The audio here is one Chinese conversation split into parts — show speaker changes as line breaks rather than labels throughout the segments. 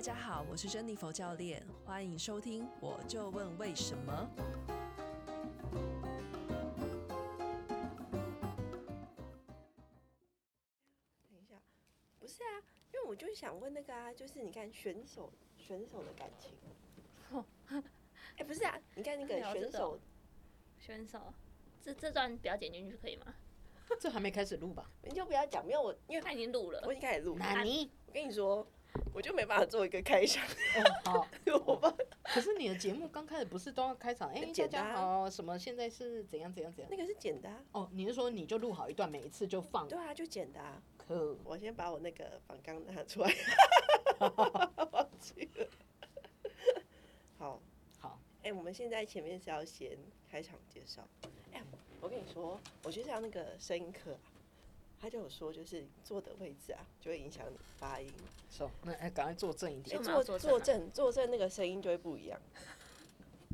大家好，我是珍妮佛教练，欢迎收听。我就问为什么？
等一下，不是啊，因为我就想问那个啊，就是你看选手选手的感情。哦，哎，不是啊，你看那个选手
选手，这这段不要剪进去可以吗？
这还没开始录吧？
你就不要讲，没有我，因为
他已经录了，
我已经开始录。
哪里？
我跟你说。我就没办法做一个开场。
哦，好。可是你的节目刚开始不是都要开场？哎，大家好，什么现在是怎样怎样怎样？
那个是简单。
哦，你是说你就录好一段，每一次就放？
对啊，就简单。
可，
我先把我那个访纲拿出来。忘记了。好，好。哎，我们现在前面是要先开场介绍。哎，我跟你说，我觉得像那个声音课。他就有说，就是坐的位置啊，就会影响你发音。
是哦，那哎，赶快坐正一点。
坐坐正，坐正那个声音就会不一样。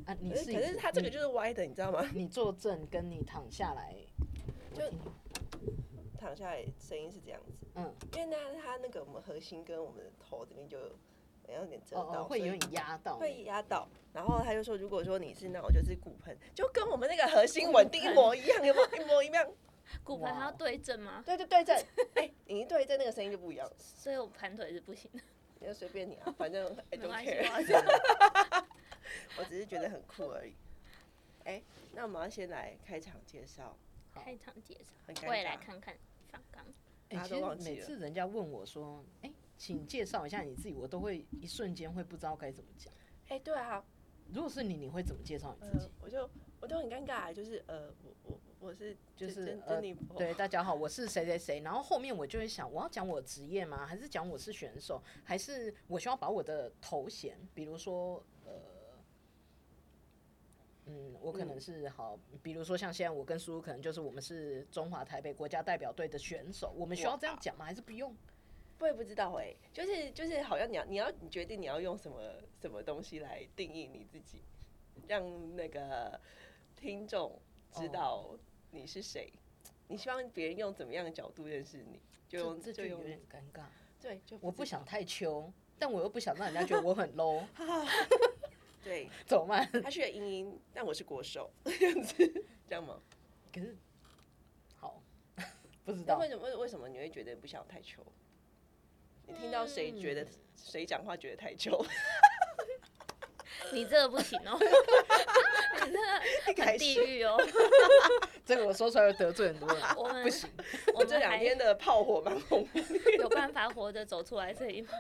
啊，你
是？可是他这个就是歪的，你知道吗？
你坐正跟你躺下来，
就躺下来声音是这样子。嗯，因为呢，他那个我们核心跟我们的头这边就有点遮到，
会有点压到，
会压到。然后他就说，如果说你是那种就是骨盆，就跟我们那个核心稳定一模一样，有没有一模一样？
骨盆还要对正吗？
对对对正，哎、欸，你一对正，那个声音就不一样。
所以我盘腿是不行的。
你就随便你啊，反正 I don't care。我只是觉得很酷而已。哎、欸，那我们要先来开场介绍。
开场介绍，我也来看看访纲。
哎、欸，其实每次人家问我说：“哎、欸，请介绍一下你自己”，我都会一瞬间会不知道该怎么讲。
哎、欸，对啊。
如果是你，你会怎么介绍你自己？
呃、我就我都很尴尬，就是呃，我我。我是
就是呃，对，大家好，我是谁谁谁，然后后面我就会想，我要讲我职业吗？还是讲我是选手？还是我需要把我的头衔，比如说呃，嗯，我可能是好，比如说像现在我跟叔叔，可能就是我们是中华台北国家代表队的选手，我们需要这样讲吗？还是不用？
我也不知道哎、欸，就是就是好像你要你要你决定你要用什么什么东西来定义你自己，让那个听众知道。哦你是谁？你希望别人用怎么样的角度认识你？就用
这，就有点尴尬。
对，就
我不想太穷，但我又不想让人家觉得我很 low。对，走慢？
他是个英英，但我是国手，这样子，这样吗？
可是，好，不知道
为什么？为为什么你会觉得不想太穷？你听到谁觉得谁讲话觉得太秋？
你这个不行哦，你这个很地狱哦。
这个我说出来会得罪很多人。
我们
不行，
我这两天的炮火蛮红。
有办法活着走出来这里吗？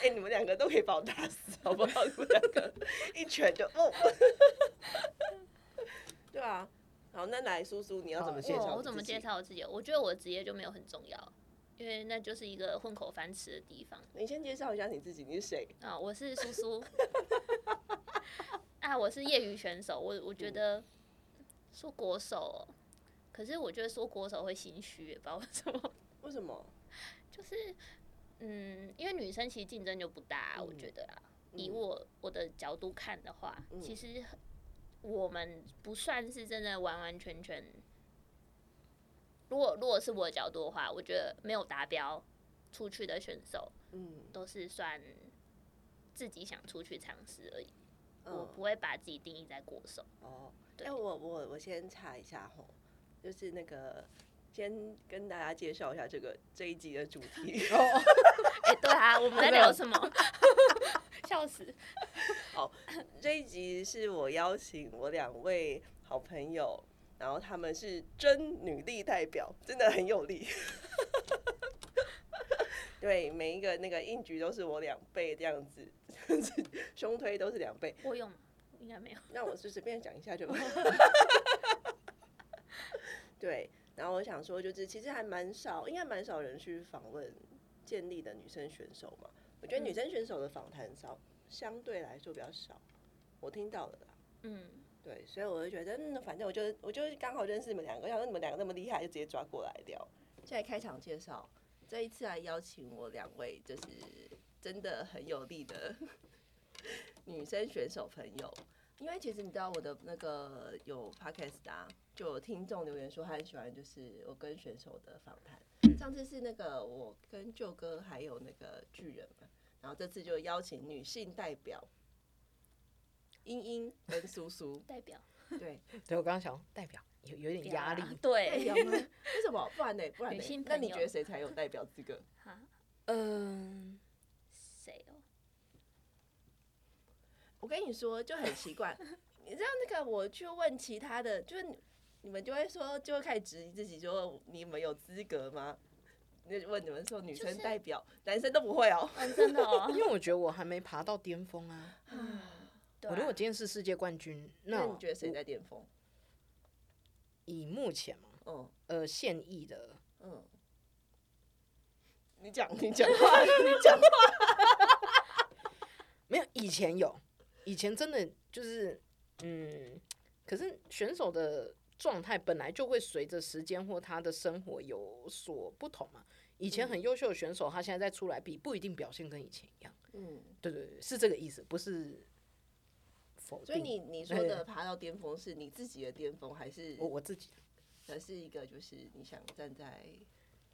哎、欸，你们两个都可以把我打死，好不好？你们两个 一拳就哦。对啊，好，那来叔叔，你要怎么介绍、
哦？我怎么介绍我自己？我觉得我的职业就没有很重要。因为那就是一个混口饭吃的地方。
你先介绍一下你自己，你是谁？
啊，我是苏苏。啊，我是业余选手。我我觉得说国手，可是我觉得说国手会心虚，不知道为什么。
为什么？
就是嗯，因为女生其实竞争就不大，嗯、我觉得啊，以我我的角度看的话，嗯、其实我们不算是真的完完全全。如果如果是我的角度的话，我觉得没有达标出去的选手，嗯，都是算自己想出去尝试而已。嗯、我不会把自己定义在国手。
哦，对，我我我先查一下吼，就是那个先跟大家介绍一下这个这一集的主题。哦，
哎，对啊，我们在聊什么？笑死。
好，这一集是我邀请我两位好朋友。然后他们是真女力代表，真的很有力。对，每一个那个硬举都是我两倍这样子，胸推都是两倍。
我用应该没有。
那我就随便讲一下就好。对，然后我想说，就是其实还蛮少，应该蛮少人去访问建立的女生选手嘛。我觉得女生选手的访谈少，相对来说比较少。我听到了啦。嗯。对，所以我就觉得，嗯，反正我就我就刚好认识你们两个，要说你们两个那么厉害，就直接抓过来聊。现在开场介绍，这一次来邀请我两位，就是真的很有力的 女生选手朋友。因为其实你知道我的那个有 podcast 啊，就有听众留言说他很喜欢，就是我跟选手的访谈。上次是那个我跟舅哥还有那个巨人嘛，然后这次就邀请女性代表茵茵跟苏苏
代表。
对，
对我刚刚想代表有有点压力，
对，
代表吗？为什么？不然呢？不然呢？那你觉得谁才有代表资格？
哈嗯，
谁哦？
我跟你说，就很奇怪，你知道那个我去问其他的，就是你们就会说，就会开始质疑自己，说你们有资格吗？那问你们说女生代表，男生都不会哦，
真的哦，
因为我觉得我还没爬到巅峰啊。我如果今天是世界冠军，那
你觉得谁在巅峰？
以目前嘛，
嗯，
呃，现役的，
嗯，你讲，你讲话，你讲话，
没有，以前有，以前真的就是，嗯，可是选手的状态本来就会随着时间或他的生活有所不同嘛。以前很优秀的选手，他现在再出来比，不一定表现跟以前一样。嗯，对对对，是这个意思，不是。
所以你你说的爬到巅峰是你自己的巅峰，还是
我我自己？
还是一个就是你想站在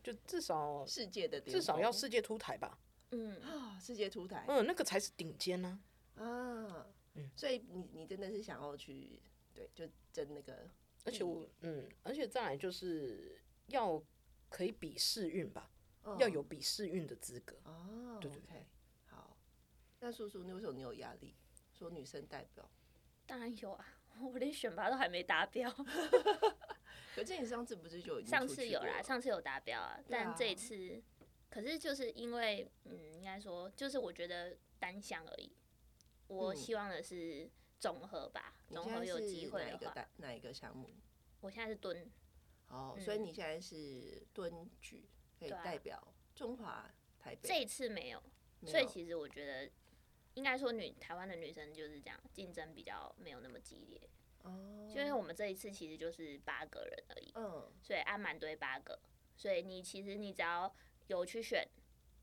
就至少
世界的
至少要世界出台吧？
嗯啊，世界出台，
嗯，那个才是顶尖呢。
啊，嗯，所以你你真的是想要去对，就争那个，
而且我嗯，而且再来就是要可以比试运吧，要有比试运的资格
哦。对对对，好。那叔叔，你为什么你有压力？说女生代表，
当然有啊！我连选拔都还没达标。
可是你上次不是就
上次有啦？上次有达标啊，但这一次，可是就是因为，嗯，应该说，就是我觉得单项而已。我希望的是综合吧，综合有机会的话。
哪一个哪一个项目？
我现在是蹲。
哦，所以你现在是蹲举，可以代表中华台北。
这一次没有，所以其实我觉得。应该说，女台湾的女生就是这样，竞争比较没有那么激烈。哦，因为我们这一次其实就是八个人而已。嗯，所以按满堆八个，所以你其实你只要有去选，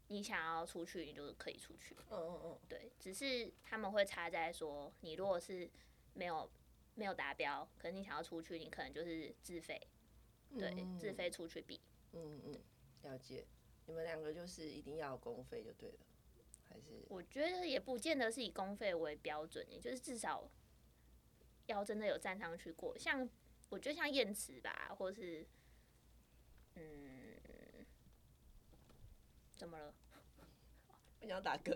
你想要出去，你就可以出去。嗯嗯嗯，对，只是他们会差在说，你如果是没有没有达标，可是你想要出去，你可能就是自费，对，自费出去比。
嗯嗯，了解。你们两个就是一定要公费就对了。
我觉得也不见得是以公费为标准，也就是至少要真的有站上去过。像我觉得像燕池吧，或是嗯，怎么了？
我想要打嗝。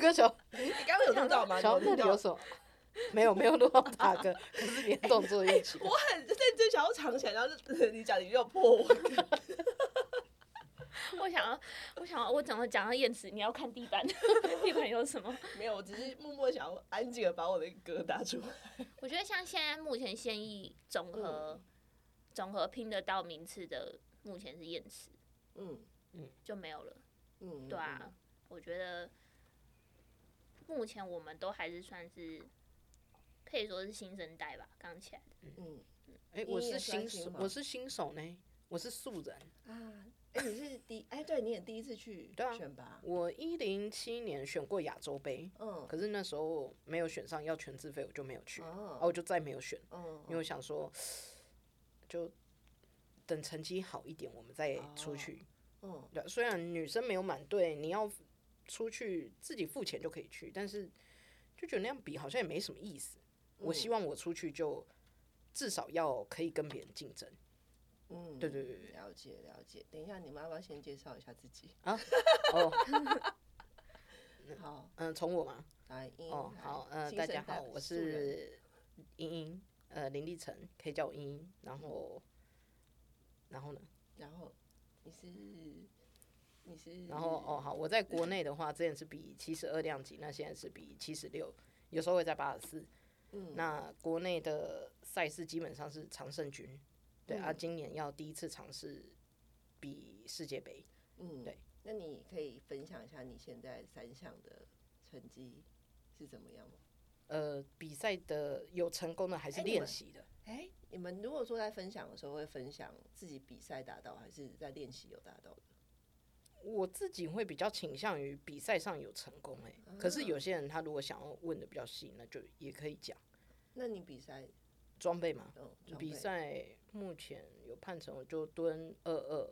歌手，
你刚刚有听到吗？
小那里有什么？没有，没有录到打嗝，可是连动作 一起。
我很认真想要藏起来，然后 你讲你又破我。
我想要，我想要，我怎么讲到燕池，你要看地板，地板有什么？
没有，我只是默默想要安静的把我的歌打出来。
我觉得像现在目前现役总和总和拼得到名次的，目前是燕池，嗯嗯，就没有了，嗯，对啊，我觉得目前我们都还是算是可以说是新生代吧，刚起来的，
嗯嗯，哎，我是新手，我是新手呢，我是素人啊。
哎，你是第哎，对，你也第一次去选拔。
我一零七年选过亚洲杯，嗯，可是那时候没有选上，要全自费，我就没有去，哦，我就再没有选，嗯，因为我想说，就等成绩好一点，我们再出去，嗯，对，虽然女生没有满队，你要出去自己付钱就可以去，但是就觉得那样比好像也没什么意思。我希望我出去就至少要可以跟别人竞争。嗯，对对对，
了解了解。等一下，你们要不要先介绍一下自己
啊？哦，
好，
嗯，从我嘛？
来，
哦，好，嗯，大家好，我是英英，呃，林立成，可以叫我英英。然后，然后呢？
然后你是你是？
然后哦，好，我在国内的话，之前是比七十二量级，那现在是比七十六，有时候会在八十四。嗯，那国内的赛事基本上是常胜军。对啊，今年要第一次尝试比世界杯。嗯，对。
那你可以分享一下你现在三项的成绩是怎么样吗？
呃，比赛的有成功的还是练习的？
哎、欸，你们如果说在分享的时候会分享自己比赛达到，还是在练习有达到的？
我自己会比较倾向于比赛上有成功、欸。哎、啊，可是有些人他如果想要问的比较细，那就也可以讲。
那你比赛？
装备嘛，比赛目前有判成，我就蹲二二，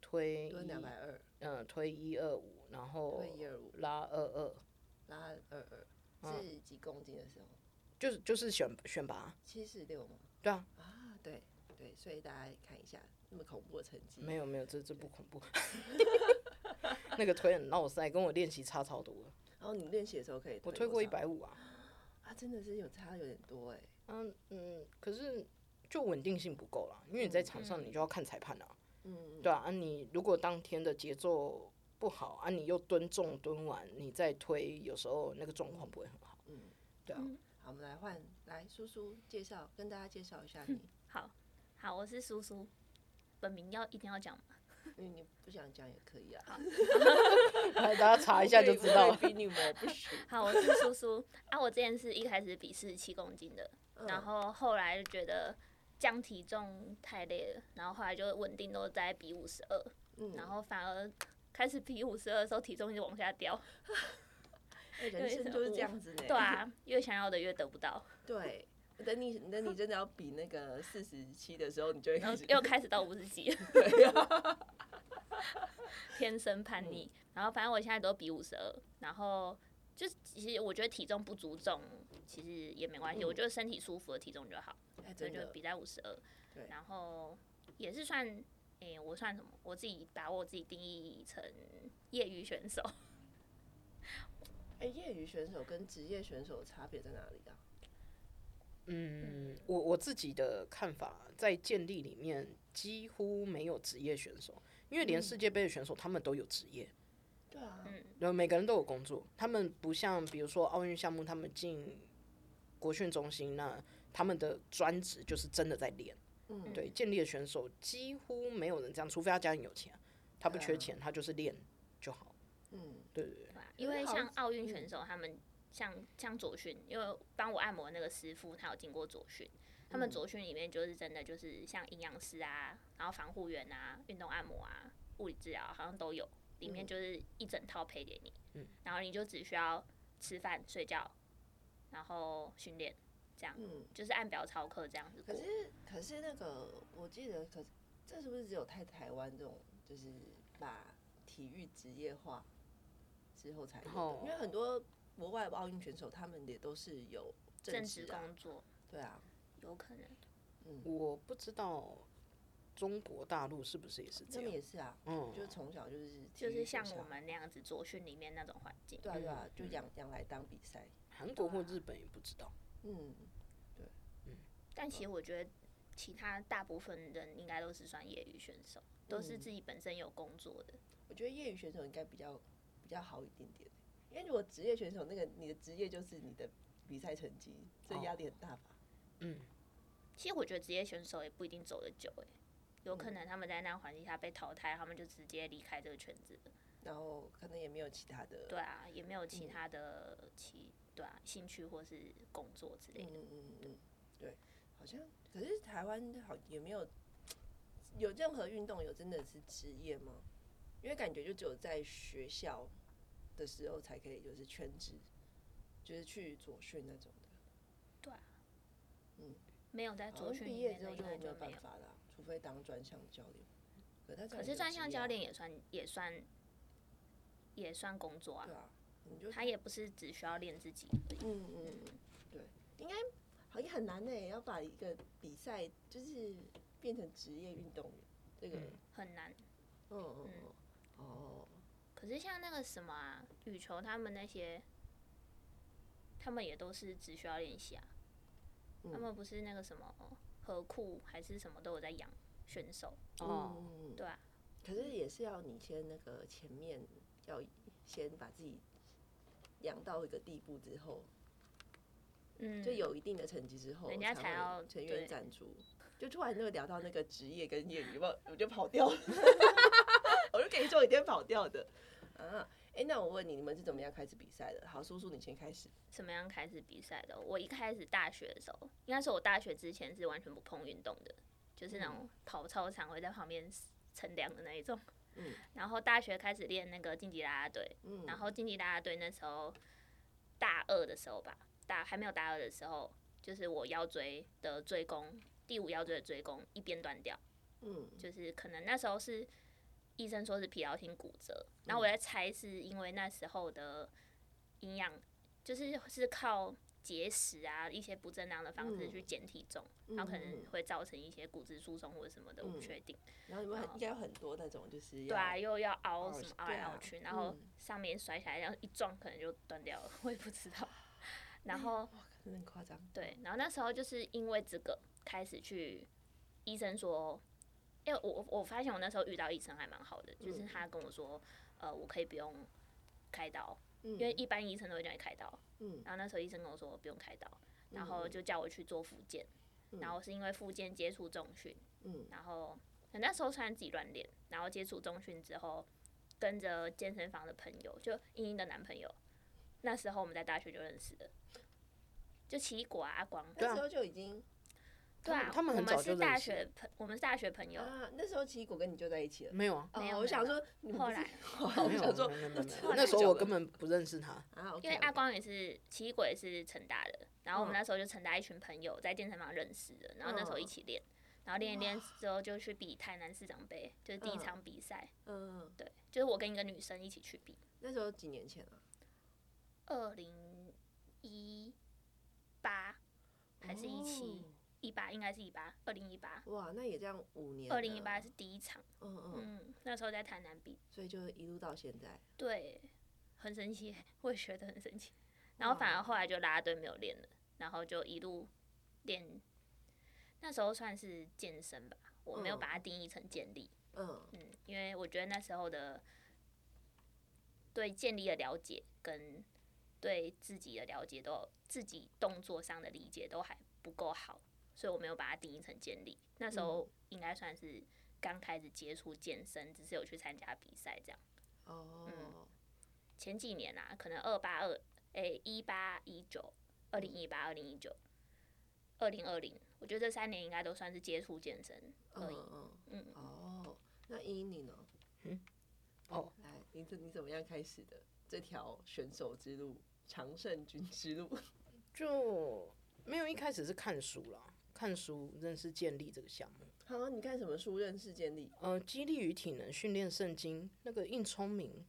推
蹲两百二，
嗯，推一二五，然后
推一二五，
拉二二，
拉二二，是几公斤的时候？
就是就是选选拔，
七十六吗？
对啊，
啊对对，所以大家看一下那么恐怖的成绩。
没有没有，这这不恐怖。那个腿很闹塞，跟我练习差超多。
然后你练习的时候可以，
我推过一百五啊。
啊，真的是有差有点多哎。
嗯嗯，可是就稳定性不够了，因为你在场上你就要看裁判啊。嗯，对啊，啊你如果当天的节奏不好啊，你又蹲重蹲完，你再推，有时候那个状况不会很好。嗯，对啊。
好，我们来换来叔叔介绍，跟大家介绍一下你。
好，好，我是叔叔，本名要一定要讲吗？
因为，你不想讲也可以啊。
来大家查一下就知道了。
好，我是叔叔啊，我之前是一开始比四十七公斤的，然后后来就觉得。降体重太累了，然后后来就稳定都在比五十二，然后反而开始比五十二的时候，体重一直往下掉。
人生就是这样子呢。
对啊，越想要的越得不到。
对，等你等你真的要比那个四十七的时候，你就会开始
又开始到五十几。
对啊。
天生叛逆，然后反正我现在都比五十二，然后就其实我觉得体重不足重其实也没关系，我觉得身体舒服的体重就好。所以就比在五十二，然后也是算，诶、欸，我算什么？我自己把我自己定义成业余选手。
哎、欸，业余选手跟职业选手差别在哪里啊？
嗯，我我自己的看法，在建立里面几乎没有职业选手，因为连世界杯的选手他们都有职业。
对啊，
然后每个人都有工作，他们不像比如说奥运项目，他们进国训中心那。他们的专职就是真的在练，嗯，对，健力的选手几乎没有人这样，除非他家里有钱，他不缺钱，他就是练就好，嗯，对对对，
因为像奥运选手，他们像像左训，因为帮我按摩那个师傅，他有经过左训，他们左训里面就是真的就是像营养师啊，然后防护员啊，运动按摩啊，物理治疗好像都有，里面就是一整套配给你，嗯，然后你就只需要吃饭睡觉，然后训练。这样，嗯，就是按表操课这样子。
可是，可是那个，我记得，可是这是不是只有太台湾这种，就是把体育职业化之后才有的？哦，因为很多国外奥运选手，他们也都是有正职
工作。
对啊，
有可能。
嗯，我不知道中国大陆是不是也是这样？
也是啊，嗯，就是从小就是
就是像我们那样子左训里面那种环境。
对啊，对啊，就养养来当比赛。
韩国或日本也不知道。
嗯，对，
嗯，但其实我觉得其他大部分人应该都是算业余选手，都是自己本身有工作的。
我觉得业余选手应该比较比较好一点点，因为如果职业选手，那个你的职业就是你的比赛成绩，这压力很大吧？
嗯，其实我觉得职业选手也不一定走得久，哎，有可能他们在那环境下被淘汰，他们就直接离开这个圈子，
然后可能也没有其他的，
对啊，也没有其他的其。对啊，兴趣或是工作之类的。
嗯嗯嗯，对，好像可是台湾好也没有有任何运动有真的是职业吗？因为感觉就只有在学校的时候才可以，就是全职，就是去左训那种的。
对啊，嗯，没有在左训
毕业之后就没有办法啦，除非当专项教练。
可是专项教练也算也算也算工作啊。
对啊。
他也不是只需要练自己。
嗯嗯，对，应该好像很难呢，要把一个比赛就是变成职业运动员，这个
很难。
嗯嗯哦。
可是像那个什么啊，羽球他们那些，他们也都是只需要练习啊。他们不是那个什么合库还是什么都有在养选手。哦。对啊。
可是也是要你先那个前面要先把自己。养到一个地步之后，嗯，就有一定的成绩之后，
人家才要
成员赞助。就突然就聊到那个职业跟业余，我我就跑掉了。我就跟你说，我一定跑掉的。啊，哎、欸，那我问你，你们是怎么样开始比赛的？好，叔叔，你先开始。
怎么样开始比赛的？我一开始大学的时候，应该是我大学之前是完全不碰运动的，就是那种跑操场会在旁边乘凉的那一种。嗯，然后大学开始练那个竞技啦啦队，嗯，然后竞技啦啦队那时候大二的时候吧，大还没有大二的时候，就是我腰椎的椎弓，第五腰椎的椎弓一边断掉，嗯，就是可能那时候是医生说是疲劳性骨折，然后我在猜是因为那时候的营养就是是靠节食啊一些不正当的方式去减体重，嗯、然后可能会造成一些骨质疏松或者什么的，我不确定。
然后你们应该有很多那种就是
对啊，又要凹什么凹来凹去，然后上面摔下来，然后一撞可能就断掉了，我也不知道。然后
哇，真的很夸张。
对，然后那时候就是因为这个开始去医生说。因为我我发现我那时候遇到医生还蛮好的，嗯、就是他跟我说，呃，我可以不用开刀，嗯、因为一般医生都会叫你开刀。嗯、然后那时候医生跟我说不用开刀，然后就叫我去做复健。嗯、然后是因为复健接触重训，嗯、然后那时候虽然自己乱练，然后接触重训之后，跟着健身房的朋友，就英英的男朋友，那时候我们在大学就认识了，就奇异果啊阿光，
那时候就已经。
对啊，
他们很早就。
我们是大学朋，我们是大学朋友。
啊，那时候奇异果跟你就在一起了。
没有啊，
没有。
我想说，
后来，
我想说，
那时候我根本不认识他。
因为阿光也是奇异果，也是成大的。然后我们那时候就成大一群朋友在健身房认识的，然后那时候一起练，然后练一练之后就去比台南市长杯，就是第一场比赛。嗯。对，就是我跟一个女生一起去比。
那时候几年前啊？
二零一八还是一七？一八应该是一八，二零一八。
哇，那也这样五年。
二零一八是第一场。嗯嗯。嗯，那时候在台南比。
所以就一路到现在。
对，很神奇，我也觉得很神奇。然后反而后来就拉拉队没有练了，然后就一路练。那时候算是健身吧，我没有把它定义成健力。嗯。嗯，因为我觉得那时候的对健力的了解跟对自己的了解都自己动作上的理解都还不够好。所以我没有把它定义成健力，那时候应该算是刚开始接触健身，只是有去参加比赛这样。哦。嗯。前几年啊，可能二八二，诶，一八一九，二零一八，二零一九，二零二零，我觉得这三年应该都算是接触健身而已。嗯
嗯。哦，那依依你呢？
嗯。哦。
来，你怎你怎么样开始的这条选手之路，常胜军之路？
就没有一开始是看书啦。看书认识建立这个项目。
好、啊，你看什么书认识建立？
呃，《激励与体能训练圣经》那个硬聪明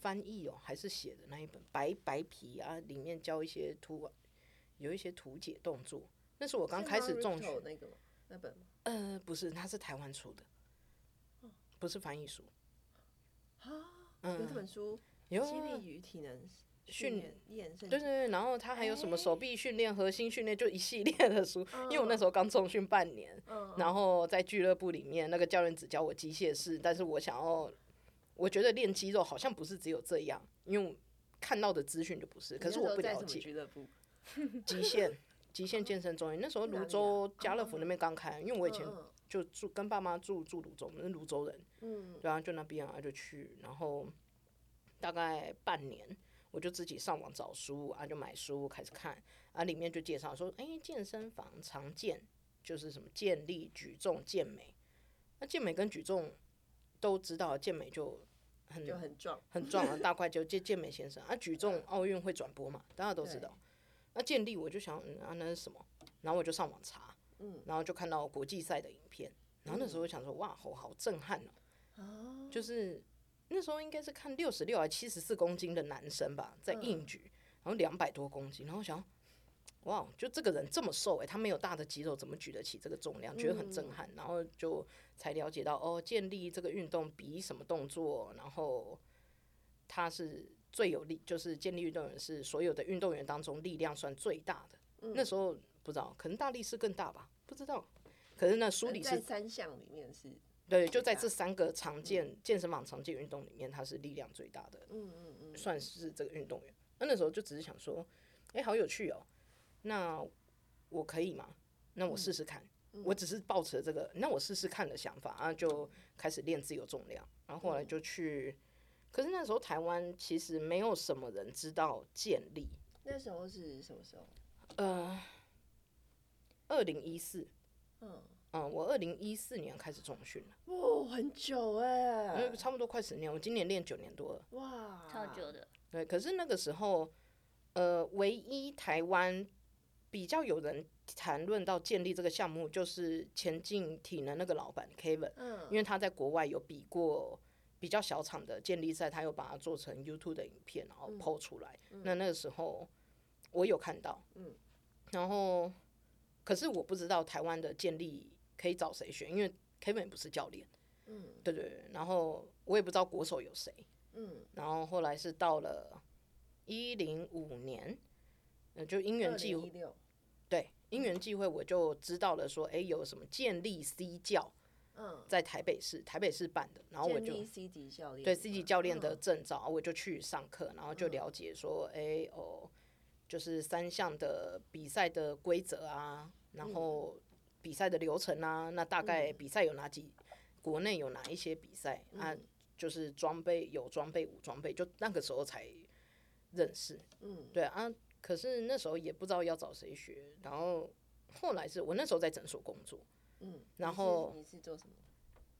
翻译哦，还是写的那一本白白皮啊，里面教一些图，有一些图解动作。那是我刚开始重学
那个那本吗？
呃，不是，它是台湾出的，不是翻译书。
嗯，有这本书，
有《
肌力与体能》。训练，对
对对，然后他还有什么手臂训练、核心训练，就一系列的书。因为我那时候刚重训半年，然后在俱乐部里面，那个教练只教我机械式，但是我想要，我觉得练肌肉好像不是只有这样，因为看到的资讯就不是。可是我不了解。
俱乐部。
极限极限健身中心，那时候泸州家乐福那边刚开，因为我以前就住跟爸妈住住泸州，我们是泸州人，嗯，对啊，就那边啊就去，然后大概半年。我就自己上网找书啊，就买书开始看啊，里面就介绍说，哎、欸，健身房常见就是什么健力、举重、健美。那健美跟举重都知道，健美就很
就很壮
很壮啊，大块就健健美先生啊。举重奥运会转播嘛，大家都知道。那健力我就想，嗯啊，那是什么？然后我就上网查，嗯，然后就看到国际赛的影片，然后那时候我想说，哇，好好震撼哦，就是。那时候应该是看六十六还七十四公斤的男生吧，在硬举，然后两百多公斤，然后想，哇，就这个人这么瘦诶，他没有大的肌肉，怎么举得起这个重量？觉得很震撼，然后就才了解到哦，建立这个运动比什么动作，然后他是最有力，就是建立运动员是所有的运动员当中力量算最大的。那时候不知道，可能大力士更大吧，不知道。可是那书里是
三项里面是。
对，就在这三个常见健身房常见运动里面，他是力量最大的，嗯嗯嗯，算是这个运动员。那那时候就只是想说，哎，好有趣哦，那我可以吗？那我试试看。我只是抱持这个，那我试试看的想法，然后就开始练自由重量，然后后来就去。可是那时候台湾其实没有什么人知道健力。
那时候是什么时候？
呃，二零一四。嗯。嗯，我二零一四年开始重训了。
哇，很久哎！
差不多快十年，我今年练九年多了。
哇，超久的。
对，可是那个时候，呃，唯一台湾比较有人谈论到建立这个项目，就是前进体能那个老板 Kevin，嗯，因为他在国外有比过比较小场的建立赛，他又把它做成 YouTube 的影片，然后 PO 出来。嗯、那那个时候我有看到，嗯，然后可是我不知道台湾的健力可以找谁选，因为 Kevin 不是教练，嗯，对对对。然后我也不知道国手有谁，嗯。然后后来是到了一零五年，呃，就因缘际会，对，因缘际会我就知道了，说，哎，有什么建立 C 教。嗯，在台北市，台北市办的，然后我就
C 级教练，
对 C 级教练的证照，我就去上课，然后就了解说，哎哦，就是三项的比赛的规则啊，然后比赛的流程啊，那大概比赛有哪几，国内有哪一些比赛啊，就是装备有装备无装备，就那个时候才认识，嗯，对啊，可是那时候也不知道要找谁学，然后后来是我那时候在诊所工作。嗯，然后
你是做什么？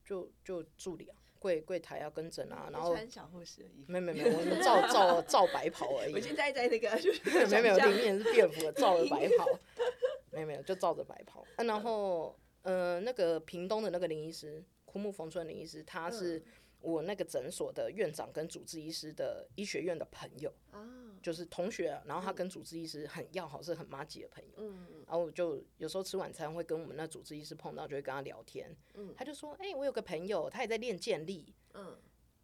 就就助理啊，柜柜台要跟诊啊，然后
穿小护士的衣服。
没没没，我们照 照照白袍而已。
我现在在那个，
没没有，里面是便服的，照着白袍。没有没有，就照着白袍。然后，呃，那个屏东的那个林医师，枯木逢春林医师，他是我那个诊所的院长跟主治医师的医学院的朋友。就是同学，然后他跟主治医师很要好，是很麻吉的朋友。嗯，然后我就有时候吃晚餐会跟我们那主治医师碰到，就会跟他聊天。嗯，他就说：“哎，我有个朋友，他也在练健力。嗯，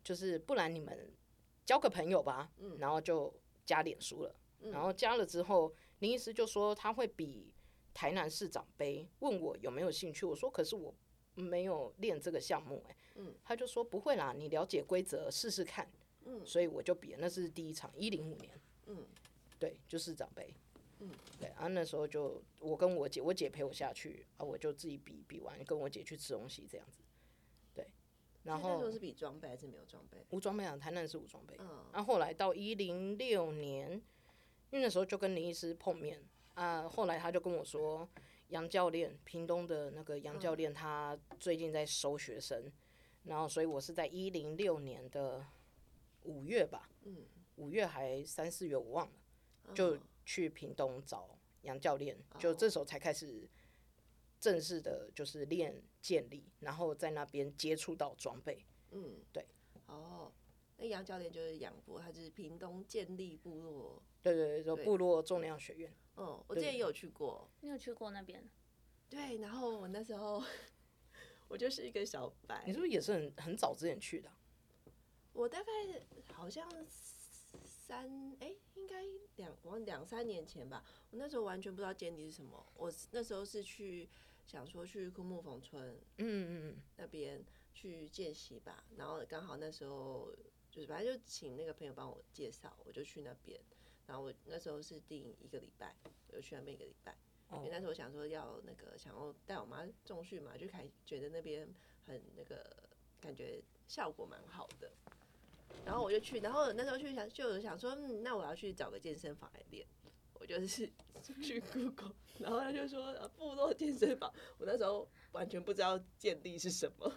就是不然你们交个朋友吧。嗯，然后就加脸书了。然后加了之后，林医师就说他会比台南市长杯，问我有没有兴趣。我说可是我没有练这个项目。哎，嗯，他就说不会啦，你了解规则试试看。嗯，所以我就比了，那是第一场，一零五年。嗯，对，就是长杯。嗯，对，啊，那时候就我跟我姐，我姐陪我下去，啊，我就自己比比完，跟我姐去吃东西这样子。对，然后
那时候是比装备还是没有装备？
无装备啊，台南是无装备。嗯，然后后来到一零六年，因为那时候就跟林医师碰面啊，后来他就跟我说，杨教练，屏东的那个杨教练，他最近在收学生，嗯，然后所以我是在一零六年的五月吧。嗯。五月还三四月我忘了，就去屏东找杨教练，就这时候才开始正式的，就是练健力，然后在那边接触到装备。嗯，对。
哦，那杨教练就是杨博，他就是屏东建立部落。
对对对，就部落重量学院。
嗯，我之前也有去过。
你有去过那边？
对，然后我那时候我就是一个小白。
你是不是也是很很早之前去的？
我大概好像。三哎、欸，应该两我两三年前吧，我那时候完全不知道健力是什么。我那时候是去想说去枯木逢春，嗯嗯嗯，那边去见习吧。然后刚好那时候就是反正就请那个朋友帮我介绍，我就去那边。然后我那时候是订一个礼拜，我就去那边一个礼拜。因为那时候我想说要那个想要带我妈重训嘛，就看觉得那边很那个感觉效果蛮好的。然后我就去，然后那时候去想，就有想说，嗯，那我要去找个健身房来练。我就是 去 Google，然后他就说部落健身房。我那时候完全不知道健力是什么，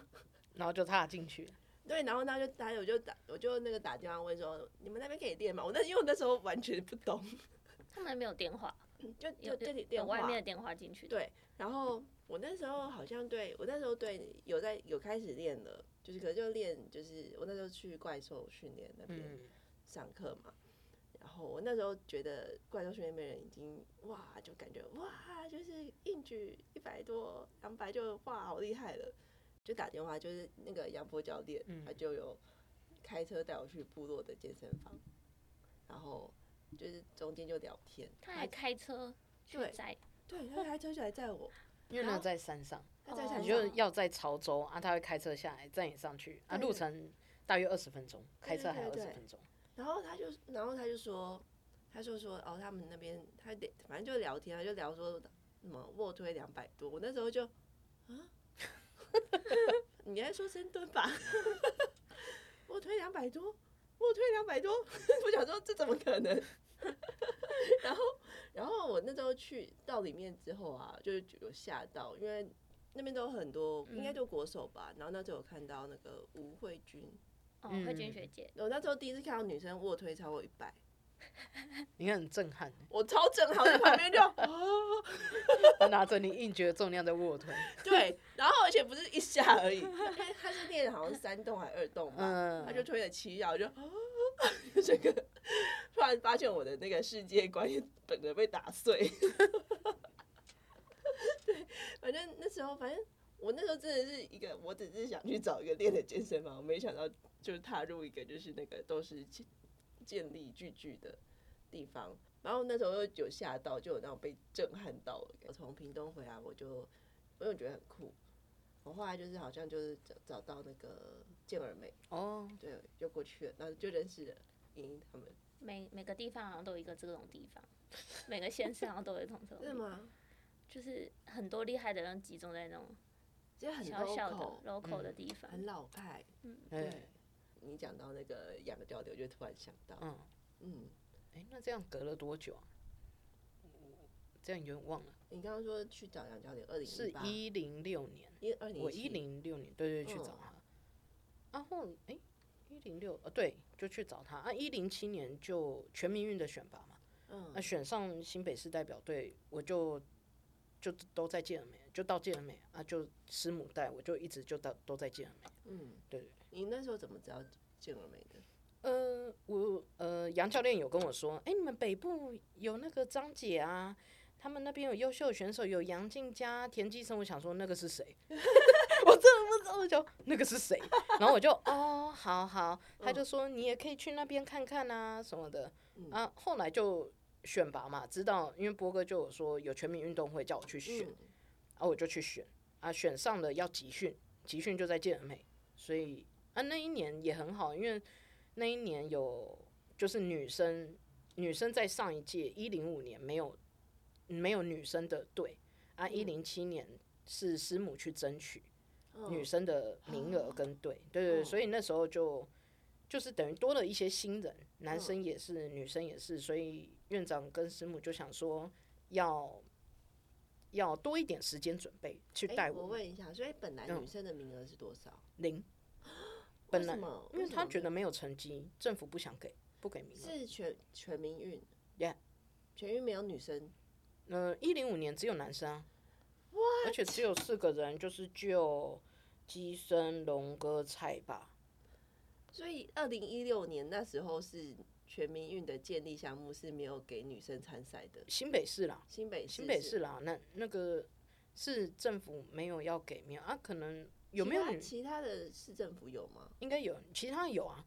然后就踏进去。
对，然后他就他我就打我就那个打电话问说，你们那边可以练吗？我那因为我那时候完全不懂，
他们没有电话，
就就这里电话
外面的电话进去。
对，然后我那时候好像对我那时候对有在有开始练了。就是可能就练，就是我那时候去怪兽训练那边上课嘛，嗯、然后我那时候觉得怪兽训练那边人已经哇，就感觉哇，就是硬举一百多、两百就哇好厉害了，就打电话就是那个杨波教练，嗯、他就有开车带我去部落的健身房，然后就是中间就聊天，
他还开车去载，
对，他开车就来载我。
因为那在山上，你就要在潮州啊，他会开车下来载你上去啊，路程大约二十分钟，开车还有二十分钟。
然后他就，然后他就说，他就说哦，他们那边他得反正就聊天啊，就聊说什么卧推两百多，我那时候就啊，你还说深蹲吧？卧推两百多，卧推两百多，我想说这怎么可能？然后。然后我那时候去到里面之后啊，就是有吓到，因为那边都有很多，应该就国手吧。嗯、然后那时候有看到那个吴慧君，
哦，慧君学姐。
我那时候第一次看到女生卧推超过一百，
你看很震撼，
我超震撼，在旁边就，
他拿着你硬觉得重量在卧推，
对，然后而且不是一下而已，因为他是练好像三栋还是二动嘛，他就推了七下，我就，这个突然发现我的那个世界观整个被打碎，对，反正那时候反正我那时候真的是一个，我只是想去找一个练的健身房，我没想到就是踏入一个就是那个都是。建立聚聚的地方，然后那时候又有吓到，就有那种被震撼到了。我从屏东回来，我就我就觉得很酷。我后来就是好像就是找找到那个健儿美哦，对，就过去了，然后就认识了莹莹他们。
每每个地方好像都有一个这种地方，每个县市好像都有一种这种。是吗？就是很多厉害的人集中在那种，小小的 local 的地方，
很老派。嗯，对。你讲到那个养的交流，我就突然想到，嗯
嗯，哎、欸，那这样隔了多久啊？这样有点忘了。
你刚刚说去找杨教练，二零
是一零六年，
一二零
我一零六年，对对，对去找他。嗯、然后哎，一零六呃对，就去找他啊。一零七年就全民运的选拔嘛，嗯，那选上新北市代表队，我就就都在健儿美，就到健儿美啊，就师母带，我就一直就到都在健儿美，嗯，对对。
你那时候怎么知道健儿美的？
呃，我呃杨教练有跟我说，哎、欸，你们北部有那个张姐啊，他们那边有优秀的选手，有杨静佳、田基生。我想说那个是谁？我真的不知道，我就那个是谁？然后我就哦，好好，他就说你也可以去那边看看啊什么的。啊，后来就选拔嘛，知道因为波哥就有说有全民运动会叫我去选，啊，我就去选啊，选上了要集训，集训就在健儿美，所以。啊，那一年也很好，因为那一年有就是女生，女生在上一届一零五年没有没有女生的队，啊，一零七年是师母去争取女生的名额跟队，对对对，所以那时候就就是等于多了一些新人，男生也是，女生也是，所以院长跟师母就想说要要多一点时间准备去带我。
我问一下，所以本来女生的名额是多少？
零。本来，因为他觉得没有成绩，政府不想给，不给名额。
是全全民运
，Yeah，
全运没有女生。
呃，一零五年只有男生啊，What? 而且只有四个人，就是就基生、龙哥、菜吧。
所以二零一六年那时候是全民运的建立项目是没有给女生参赛的。
新北市啦，
新北
新北市啦，那那个是政府没有要给名啊，可能。有没有
其他，其他的市政府有吗？
应该有，其他有啊。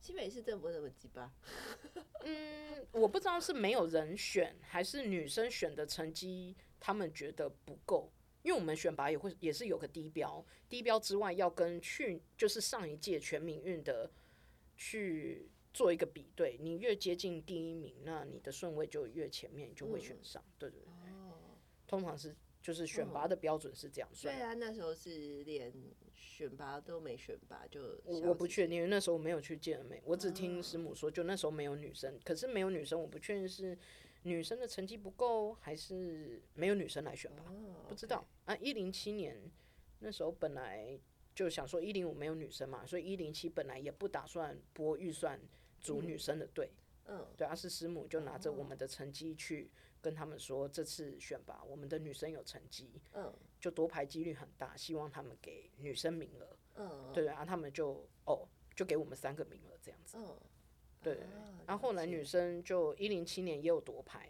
新北市政府怎么鸡巴？
嗯，我不知道是没有人选，还是女生选的成绩他们觉得不够。因为我们选拔也会也是有个低标，低标之外要跟去就是上一届全民运的去做一个比对，你越接近第一名，那你的顺位就越前面，就会选上。嗯、对对对，哦、通常是。就是选拔的标准是这样算。
对啊，那时候是连选拔都没选拔就。
我我不确定，因为那时候我没有去健儿美，我只听师母说，就那时候没有女生。可是没有女生，我不确定是女生的成绩不够，还是没有女生来选拔，不知道。啊，一零七年那时候本来就想说一零五没有女生嘛，所以一零七本来也不打算拨预算组女生的队。嗯，对啊，是师母就拿着我们的成绩去。跟他们说，这次选拔我们的女生有成绩，嗯，就夺牌几率很大，希望他们给女生名额，嗯，对，然后他们就哦，就给我们三个名额这样子，嗯，对，然后后来女生就一零七年也有夺牌，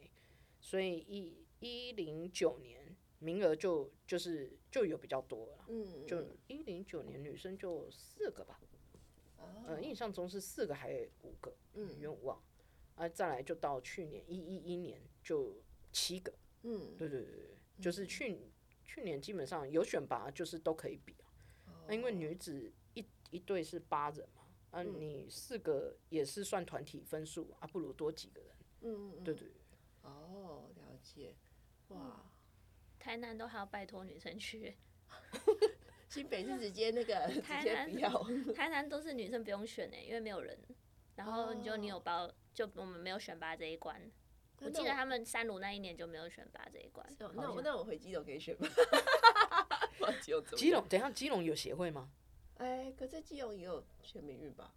所以一一零九年名额就就是就有比较多了，嗯，就一零九年女生就四个吧，嗯，印象中是四个还是五个，嗯，有点忘。啊，再来就到去年一一一年就七个，嗯，对对对对，就是去去年基本上有选拔就是都可以比啊，那因为女子一一队是八人嘛，啊，你四个也是算团体分数啊，不如多几个人，嗯嗯，对对对，
哦，了解，哇，
台南都还要拜托女生去，
新北是直接那个 直接不要，
台南都是女生不用选诶，因为没有人，然后你就你有包。就我们没有选拔这一关，我记得他们三鲁那一年就没有选拔这一关。
那我那我回基隆可以选吗？
基隆，等一下基隆有协会吗？
哎，可是基隆也有选民运吧？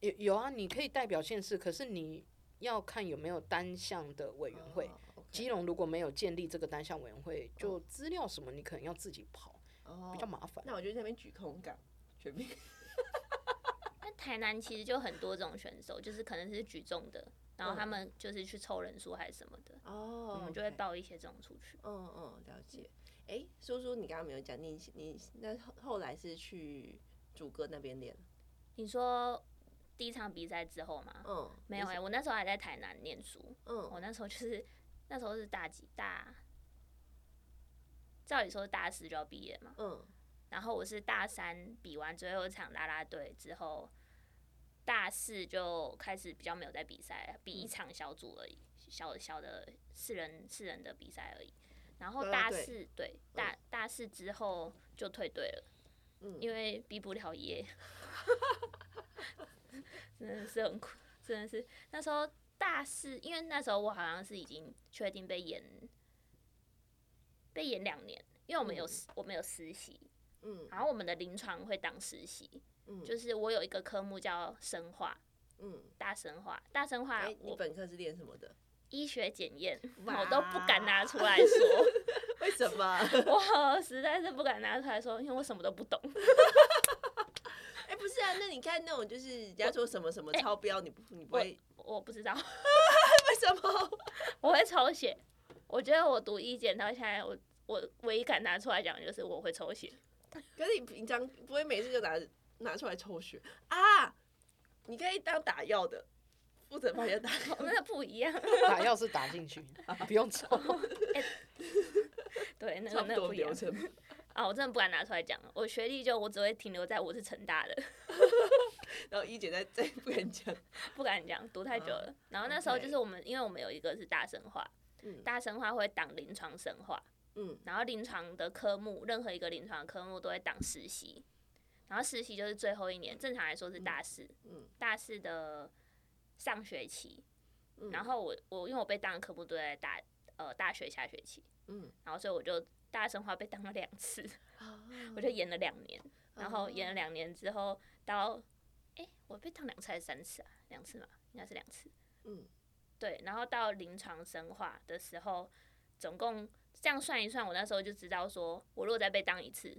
有有啊，你可以代表县市，可是你要看有没有单项的委员会。
Oh.
基隆如果没有建立这个单项委员会，就资料什么你可能要自己跑，oh. 比较麻烦。
那我觉得那边举空港全民。
那台南其实就很多这种选手，就是可能是举重的，然后他们就是去凑人数还是什么的。哦。我们就会报一些这种出去。
嗯嗯，了解。哎、欸，叔叔，你刚刚没有讲，你你那后后来是去主歌那边练？
你说第一场比赛之后吗？嗯，没有哎、欸，我那时候还在台南念书。嗯，我那时候就是那时候是大几大，照理说是大四就要毕业嘛。嗯，然后我是大三比完最后一场啦啦队之后，大四就开始比较没有在比赛，比一场小组而已，小小的四人四人的比赛而已。然后大四对大大四之后就退队了，嗯，因为毕不了业，真的是很苦，真的是。那时候大四，因为那时候我好像是已经确定被延，被延两年，因为我们有、嗯、我们有实习，嗯，然后我们的临床会当实习，嗯，就是我有一个科目叫生化，嗯，大生化，大生化，
欸、你本科是练什么的？
医学检验，我都不敢拿出来说，
为什么？
我实在是不敢拿出来说，因为我什么都不懂。
哎、欸，不是啊，那你看那种就是人家说什么什么超标，你不你不会
我？我不知道，
为什么？
我会抽血。我觉得我读医检到现在，我我唯一敢拿出来讲就是我会抽血。
可是你平常不会每次就拿拿出来抽血啊？你可以当打药的。负责帮人打药，
那不一样。
打药是打进去，不用抽。
欸、对，那个那个不一样。啊，我真的不敢拿出来讲。我学历就我只会停留在我是成大的。
然后一姐在在不敢讲，
不敢讲，读太久了。然后那时候就是我们，因为我们有一个是大生化，大生化会挡临床生化，嗯，然后临床的科目，任何一个临床科目都会挡实习，然后实习就是最后一年，正常来说是大四，嗯，大四的。上学期，然后我我因为我被当的科目都在大呃大学下学期，嗯，然后所以我就大生化被当了两次，我就延了两年，然后延了两年之后到，哎、欸，我被当两次还是三次啊？两次嘛，应该是两次，嗯，对，然后到临床生化的时候，总共这样算一算，我那时候就知道说，我如果再被当一次，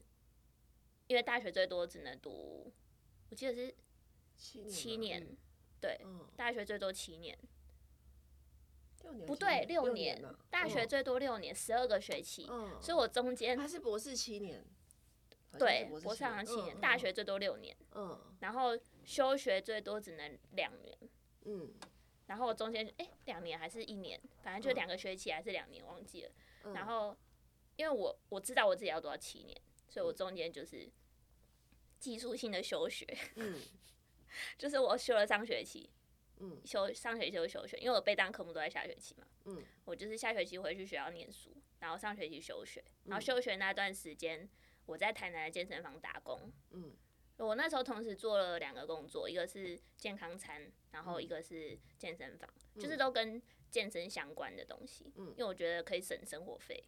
因为大学最多只能读，我记得是七年。对，大学最多七年，不对，六年。大学最多六年，十二个学期。所以我中间
他是博士七年，
对，博士好像七年，大学最多六年。然后休学最多只能两年。然后我中间哎，两年还是一年，反正就两个学期还是两年，忘记了。然后因为我我知道我自己要读到七年，所以我中间就是技术性的休学。就是我休了上学期，嗯，休上学期就休学，因为我备当科目都在下学期嘛，嗯，我就是下学期回去学校念书，然后上学期休学，然后休学那段时间我在台南的健身房打工，嗯，我那时候同时做了两个工作，一个是健康餐，然后一个是健身房，就是都跟健身相关的东西，嗯，因为我觉得可以省生活费，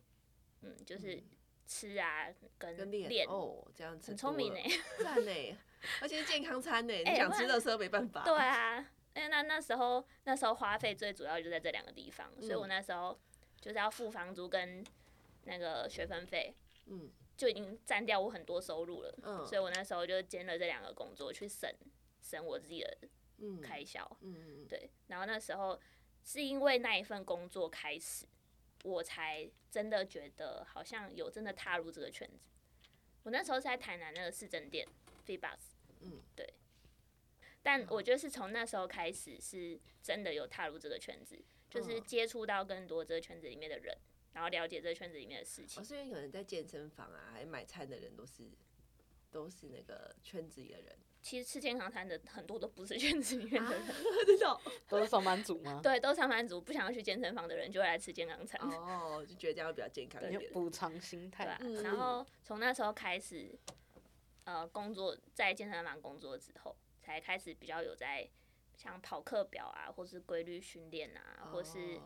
嗯，就是吃啊跟练
哦这样子，
很聪明呢，
赞呢。而且是健康餐呢，欸、你想吃垃圾没办法。
对啊，哎那那时候那时候花费最主要就在这两个地方，嗯、所以我那时候就是要付房租跟那个学分费，嗯，就已经占掉我很多收入了。嗯，所以我那时候就兼了这两个工作去省省我自己的开销。嗯嗯对，然后那时候是因为那一份工作开始，我才真的觉得好像有真的踏入这个圈子。我那时候是在台南那个市政店。f e e b u s 嗯，对，但我觉得是从那时候开始，是真的有踏入这个圈子，就是接触到更多这个圈子里面的人，然后了解这个圈子里面的事情。
哦，所以可能在健身房啊，还买菜的人都是都是那个圈子里的人。
其实吃健康餐的很多都不是圈子里面的人，
都是上班族吗？
对，都是上班族，不想要去健身房的人就会来吃健康餐。
哦，就觉得这样比较健康一点，
补偿心态。
对，然后从那时候开始。呃，工作在健身房工作之后，才开始比较有在像跑课表啊，或是规律训练啊，oh. 或是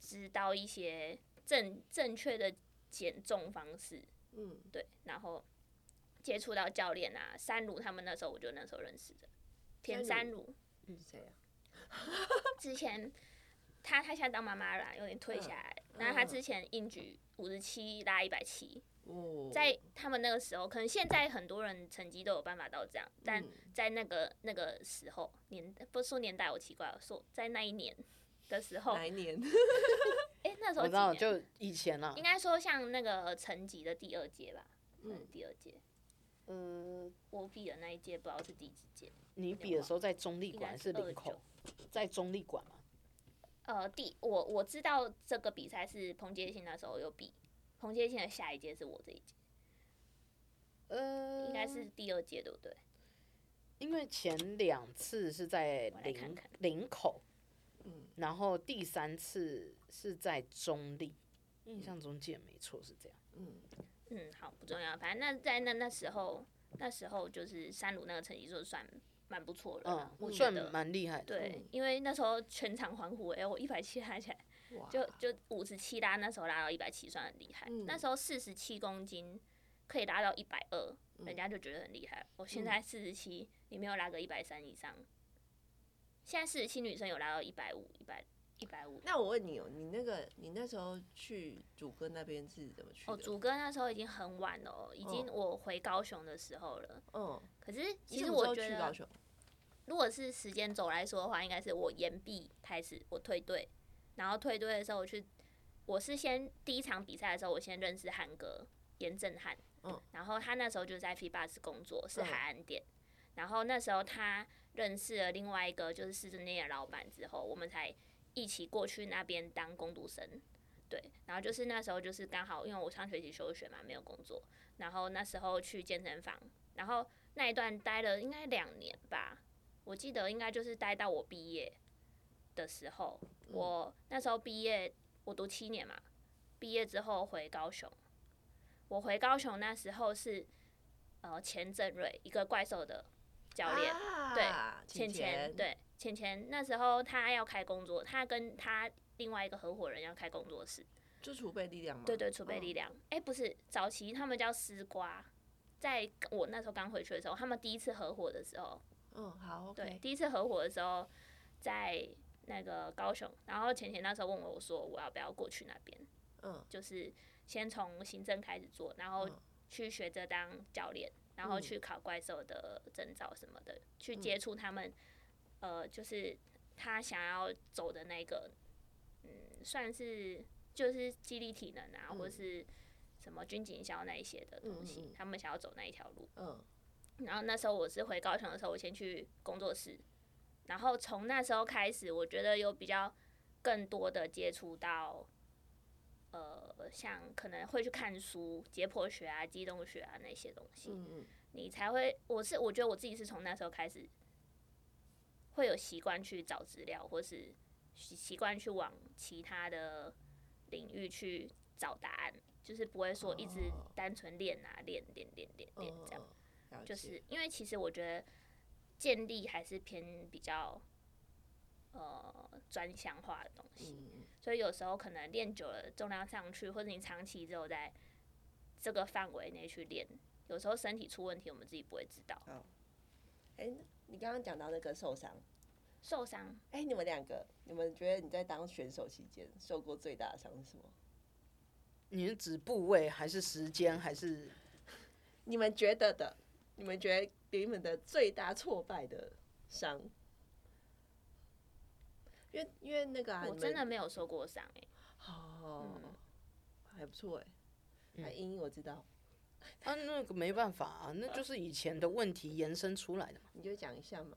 知道一些正正确的减重方式。嗯，对，然后接触到教练啊，三鲁他们那时候，我就那时候认识的田三鲁。
嗯，谁啊？
之前他他现在当妈妈了，有点退下来。然后他之前硬举五十七拉一百七，在他们那个时候，可能现在很多人成绩都有办法到这样，但在那个那个时候年不说年代，我奇怪了，说在那一年的时候，
哪一年？
哎、欸，那时候
我知道就以前了，
应该说像那个成绩的第二届吧，嗯，第二届。嗯，我比的那一届不知道是第几届。
你比的时候在中立馆是领口，在中立馆吗？
呃，第我我知道这个比赛是彭杰信那时候有比，彭杰信的下一届是我这一届。呃，应该是第二届对不对？
因为前两次是在林看看林口，嗯，然后第三次是在中立，印象中记得没错是这样，嗯。
嗯，好，不重要。反正那在那那时候，那时候就是三鲁那个成绩就算蛮不错的，嗯，我
算蛮厉害的。
对，因为那时候全场欢呼，哎、欸，我一百七拉起来，就就五十七拉，那时候拉到一百七算很厉害。嗯、那时候四十七公斤可以拉到一百二，人家就觉得很厉害。我现在四十七，你没有拉个一百三以上。现在四十七女生有拉到一百五、一百。一百五。那
我问你哦，你那个你那时候去主歌那边是怎么去的？
哦，主歌那时候已经很晚了，已经我回高雄的时候了。嗯。可是其实我觉得，如果是时间轴来说的话，应该是我延毕开始，我退队，然后退队的时候我去，我是先第一场比赛的时候，我先认识韩哥严正汉。嗯。然后他那时候就在 FIBAS 工作，是海岸店。然后那时候他认识了另外一个就是市政内的老板之后，我们才。一起过去那边当工读生，对，然后就是那时候就是刚好，因为我上学期休学嘛，没有工作，然后那时候去健身房，然后那一段待了应该两年吧，我记得应该就是待到我毕业的时候，我那时候毕业，我读七年嘛，毕业之后回高雄，我回高雄那时候是呃钱正瑞一个怪兽的教练，啊、对，钱钱对。钱钱那时候他要开工作，他跟他另外一个合伙人要开工作室，
就储备力量嘛。
对对，储备力量。哎、不是，早期他们叫丝瓜，在我那时候刚回去的时候，他们第一次合伙的时候，
嗯，好，okay、
对，第一次合伙的时候在那个高雄，然后钱钱那时候问我，我说我要不要过去那边，嗯，就是先从行政开始做，然后去学着当教练，然后去考怪兽的证照什么的，嗯、去接触他们。呃，就是他想要走的那个，嗯，算是就是激励体能啊，嗯、或是什么军警校那一些的东西，他们想要走那一条路。嗯。然后那时候我是回高雄的时候，我先去工作室，然后从那时候开始，我觉得有比较更多的接触到，呃，像可能会去看书，解剖学啊、机动学啊那些东西。你才会，我是我觉得我自己是从那时候开始。会有习惯去找资料，或是习习惯去往其他的领域去找答案，就是不会说一直单纯练啊练练练练练这样。就是因为其实我觉得建立还是偏比较呃专项化的东西，所以有时候可能练久了重量上去，或者你长期只有在这个范围内去练，有时候身体出问题，我们自己不会知道。
欸你刚刚讲到那个受伤，
受伤。
哎、欸，你们两个，你们觉得你在当选手期间受过最大的伤是什么？
你是指部位还是时间还是？
你们觉得的？你们觉得给你们的最大挫败的伤？因为因为那个、啊、
我真的没有受过伤哎、欸。
哦，嗯、还不错哎、欸。还英英我知道。
啊，那个没办法啊，那就是以前的问题延伸出来的嘛。
你就讲一下嘛。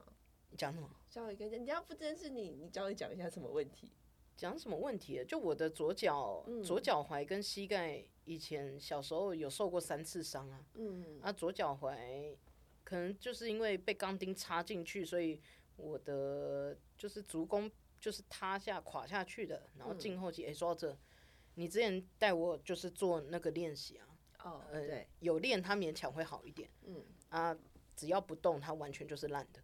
讲什么？
稍微跟人家不真是你，你稍微讲一下什么问题？
讲什么问题？就我的左脚、嗯、左脚踝跟膝盖，以前小时候有受过三次伤啊。嗯。啊，左脚踝可能就是因为被钢钉插进去，所以我的就是足弓就是塌下垮下去的，然后静后肌。哎、嗯，说到这，你之前带我就是做那个练习啊。
哦，呃、对，
有练它勉强会好一点。嗯啊，只要不动，它完全就是烂的。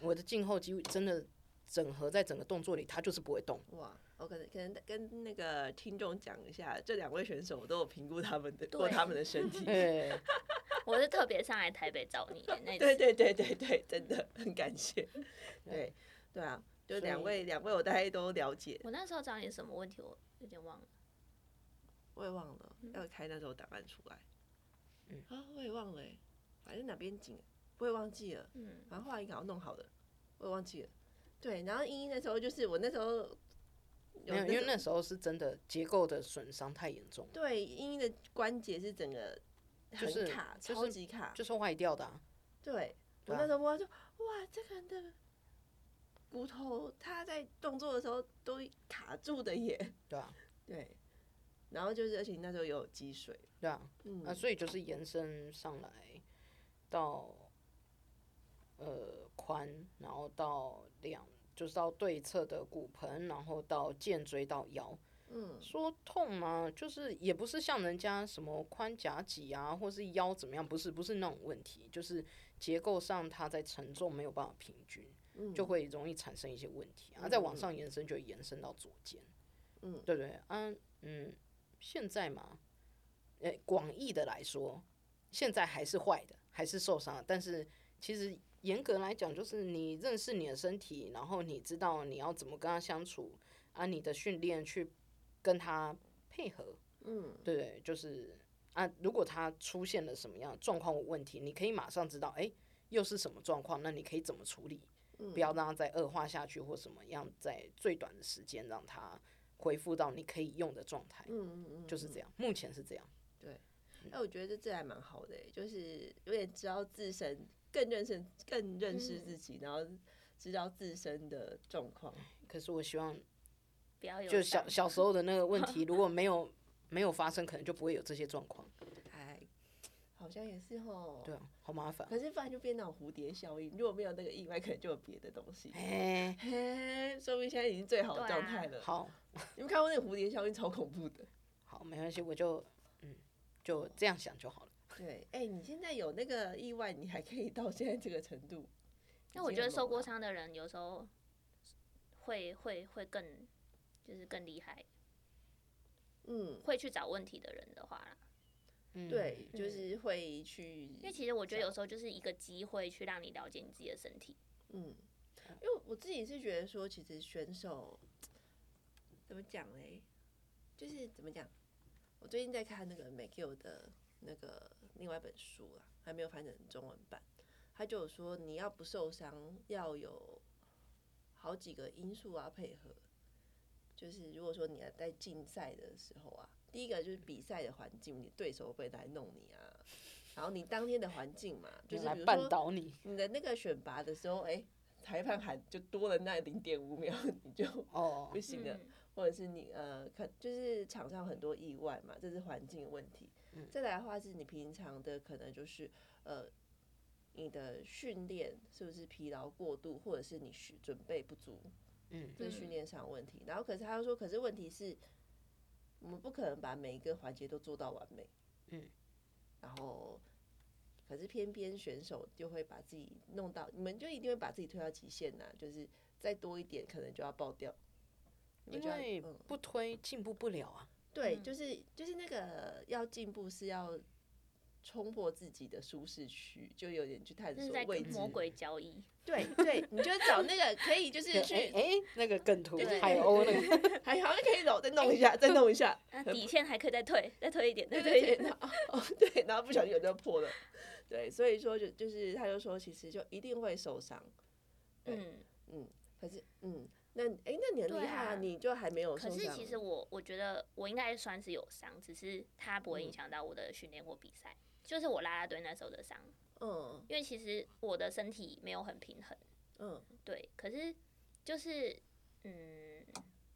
我的胫后肌真的整合在整个动作里，它就是不会动。
哇，我可能可能跟那个听众讲一下，这两位选手我都有评估他们的过他们的身体。
对，
我是特别上来台北找你那。
对对对对对，真的很感谢。对对啊。就两位两位我大概都了解。
我那时候找你什么问题，我有点忘了。
我也忘了，要开那时候档案出来。嗯啊，我也忘了，反正哪边紧，我也忘记了。嗯，反正后来搞弄好了，我也忘记了。对，然后英英那时候就是我那时候
没有，因为那时候是真的结构的损伤太严重。
对，茵茵的关节是整个很卡，
就是、
超级卡，
就是坏掉的、啊。
对，我那时候摸说，哇，这个人的骨头，它在动作的时候都卡住的耶。
对啊，
对。然后就是，而且那时候有积水，
对啊，嗯，啊，所以就是延伸上来到呃髋，然后到两，就是到对侧的骨盆，然后到肩椎到腰，嗯，说痛吗？就是也不是像人家什么髋夹脊啊，或是腰怎么样，不是不是那种问题，就是结构上它在承重没有办法平均，嗯，就会容易产生一些问题，啊，在往上延伸就延伸到左肩，嗯，对对，嗯嗯。现在嘛，诶，广义的来说，现在还是坏的，还是受伤。但是其实严格来讲，就是你认识你的身体，然后你知道你要怎么跟他相处，啊，你的训练去跟他配合，嗯，对对，就是啊，如果他出现了什么样状况问题，你可以马上知道，诶，又是什么状况，那你可以怎么处理，不要让它再恶化下去或什么样，在最短的时间让它。恢复到你可以用的状态，嗯嗯嗯，就是这样，目前是这样。
对，那我觉得这还蛮好的，就是有点知道自身，更认识、更认识自己，然后知道自身的状况。
可是我希望
不要有，
就小 小时候的那个问题，如果没有没有发生，可能就不会有这些状况。
好像也是哦，
对啊，好麻烦。
可是不然就变那种蝴蝶效应，如果没有那个意外，可能就有别的东西。嘿，嘿，说明现在已经最好的状态了。
好，
你们看过那个蝴蝶效应，超恐怖的。
好，没关系，我就嗯，就这样想就好了。
对，哎，你现在有那个意外，你还可以到现在这个程度。
那我觉得受过伤的人有时候会会会更就是更厉害。嗯，会去找问题的人的话。
嗯、对，就是会去。
因为其实我觉得有时候就是一个机会，去让你了解你自己的身体。
嗯，因为我自己是觉得说，其实选手怎么讲嘞？就是怎么讲？我最近在看那个 McGill 的那个另外一本书啊，还没有翻成中文版。他就有说，你要不受伤，要有好几个因素啊配合。就是如果说你要在竞赛的时候啊。第一个就是比赛的环境，你对手会来弄你啊，然后你当天的环境嘛，就是比如说你的那个选拔的时候，哎、欸，裁判喊就多了那零点五秒，你就哦不行了，或者是你呃，可就是场上很多意外嘛，这是环境问题。再来的话是你平常的可能就是呃，你的训练是不是疲劳过度，或者是你准备不足，嗯，这是训练上的问题。然后可是他又说，可是问题是。我们不可能把每一个环节都做到完美，嗯，然后，可是偏偏选手就会把自己弄到，你们就一定会把自己推到极限呐，就是再多一点可能就要爆掉，
因为不推进步不了啊。
对，就是就是那个要进步是要。冲破自己的舒适区，就有点去探索未知。
魔鬼交易。
对对，你就找那个可以，就是去哎、
欸，那个梗图，海鸥那个，
还好像可以走，再弄一下，再弄一下。
底线还可以再退，再退一点，再
退一点。哦，对，然后不小心有就破了。对，所以说就就是，他就说，其实就一定会受伤。嗯嗯，可是嗯，那哎、欸，那你很厉害啊，你就还没有受伤。
可是其实我我觉得我应该算是有伤，只是它不会影响到我的训练或比赛。就是我拉拉队那时候的伤，嗯，因为其实我的身体没有很平衡，嗯，对，可是就是，嗯，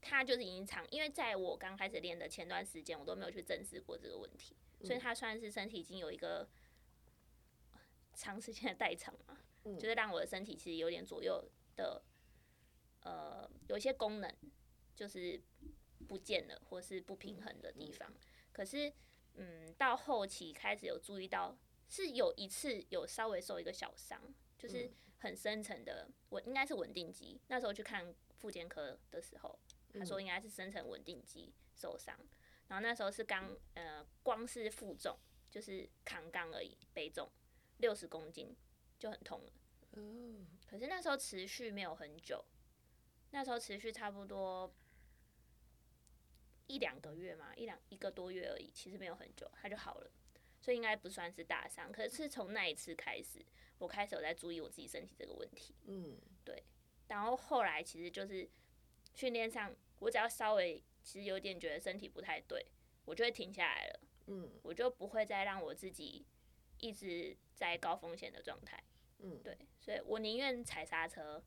他就是已经长，因为在我刚开始练的前段时间，我都没有去正视过这个问题，所以他算是身体已经有一个长时间的代偿嘛，就是让我的身体其实有点左右的，呃，有一些功能就是不见了，或是不平衡的地方，可是。嗯，到后期开始有注意到，是有一次有稍微受一个小伤，就是很深层的，我应该是稳定肌。那时候去看复健科的时候，他说应该是深层稳定肌受伤。然后那时候是刚呃，光是负重就是扛杠而已，背重六十公斤就很痛了。可是那时候持续没有很久。那时候持续差不多一两个月嘛，一两一个多月而已，其实没有很久，它就好了，所以应该不算是大伤。可是从那一次开始，我开始有在注意我自己身体这个问题。嗯，对。然后后来其实就是训练上，我只要稍微其实有点觉得身体不太对，我就会停下来了。嗯，我就不会再让我自己一直在高风险的状态。嗯，对，所以我宁愿踩刹车，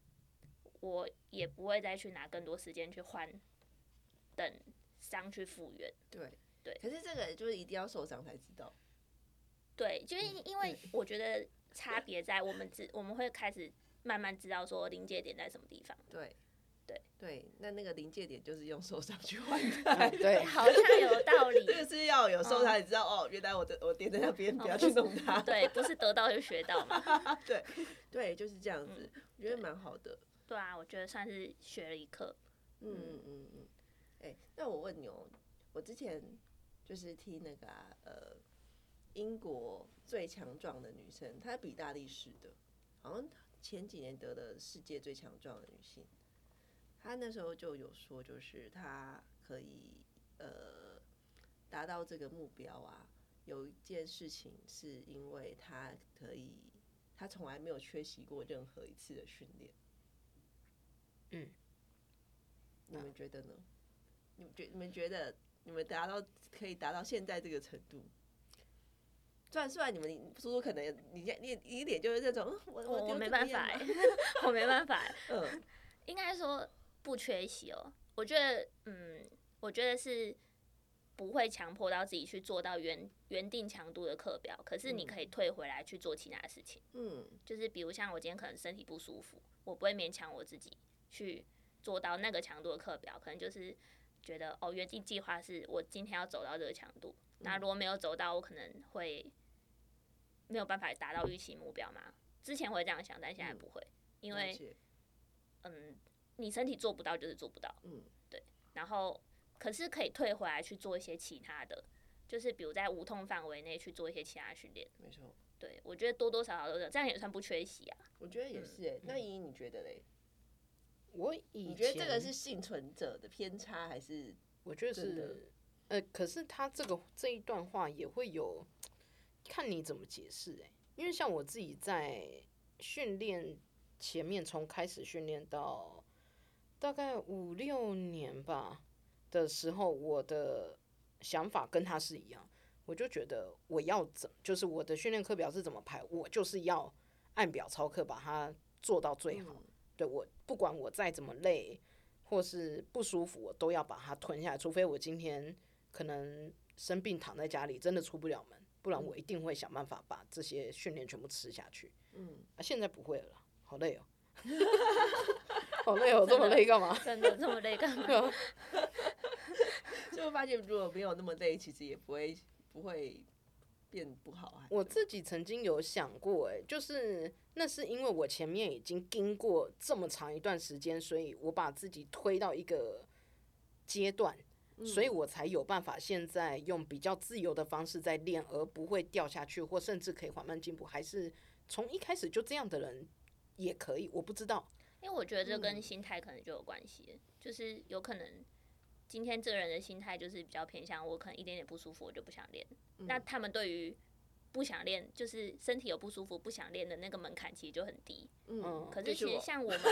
我也不会再去拿更多时间去换，等伤去复原。
对
对。
可是这个就是一定要受伤才知道。
对，就是因为我觉得差别在我们知，我们会开始慢慢知道说临界点在什么地方。
对。
对
对，那那个临界点就是用受伤去换的，
对，
好像有道理。
就是要有受伤，你知道哦，原来我的我点在那边，不要去弄它。
对，不是得到就学到嘛。
对对，就是这样子，我觉得蛮好的。
对啊，我觉得算是学了一课。
嗯嗯嗯嗯。哎，那我问你哦，我之前就是听那个呃，英国最强壮的女生，她比大力士的，好像前几年得了世界最强壮的女性。她那时候就有说，就是她可以呃达到这个目标啊。有一件事情是因为她可以，她从来没有缺席过任何一次的训练。嗯，你们觉得呢？你们觉你们觉得你们达到可以达到现在这个程度？虽然虽然你们叔叔可能你你你一脸就是这种，我我，
我没办法，我没办法。嗯，应该说。不缺席哦，我觉得，嗯，我觉得是不会强迫到自己去做到原原定强度的课表，可是你可以退回来去做其他事情。嗯，就是比如像我今天可能身体不舒服，我不会勉强我自己去做到那个强度的课表，可能就是觉得哦，原定计划是我今天要走到这个强度，那如果没有走到，我可能会没有办法达到预期目标嘛。之前会这样想，但现在不会，因为，嗯。你身体做不到就是做不到，嗯，对。然后，可是可以退回来去做一些其他的，就是比如在无痛范围内去做一些其他训练。
没错，
对，我觉得多多少少都是这样，也算不缺席啊。
我觉得也是哎、欸。嗯、那依依你觉得嘞？
我以前
你觉得这个是幸存者的偏差还是？
我觉得是，呃，可是他这个这一段话也会有看你怎么解释哎、欸，因为像我自己在训练前面，从开始训练到。大概五六年吧的时候，我的想法跟他是一样，我就觉得我要怎，就是我的训练课表是怎么排，我就是要按表操课把它做到最好。对，我不管我再怎么累或是不舒服，我都要把它吞下来，除非我今天可能生病躺在家里真的出不了门，不然我一定会想办法把这些训练全部吃下去。嗯，啊，现在不会了，好累哦。好累哦，这么累干嘛？
真的这么累干嘛？
就发现如果没有那么累，其实也不会不会变不好。
我自己曾经有想过，哎，就是那是因为我前面已经经过这么长一段时间，所以我把自己推到一个阶段，所以我才有办法现在用比较自由的方式在练，而不会掉下去，或甚至可以缓慢进步。还是从一开始就这样的人也可以，我不知道。
因为我觉得这跟心态可能就有关系，嗯、就是有可能今天这个人的心态就是比较偏向我，可能一点点不舒服我就不想练。嗯、那他们对于不想练，就是身体有不舒服不想练的那个门槛其实就很低。嗯，可是其实像我们，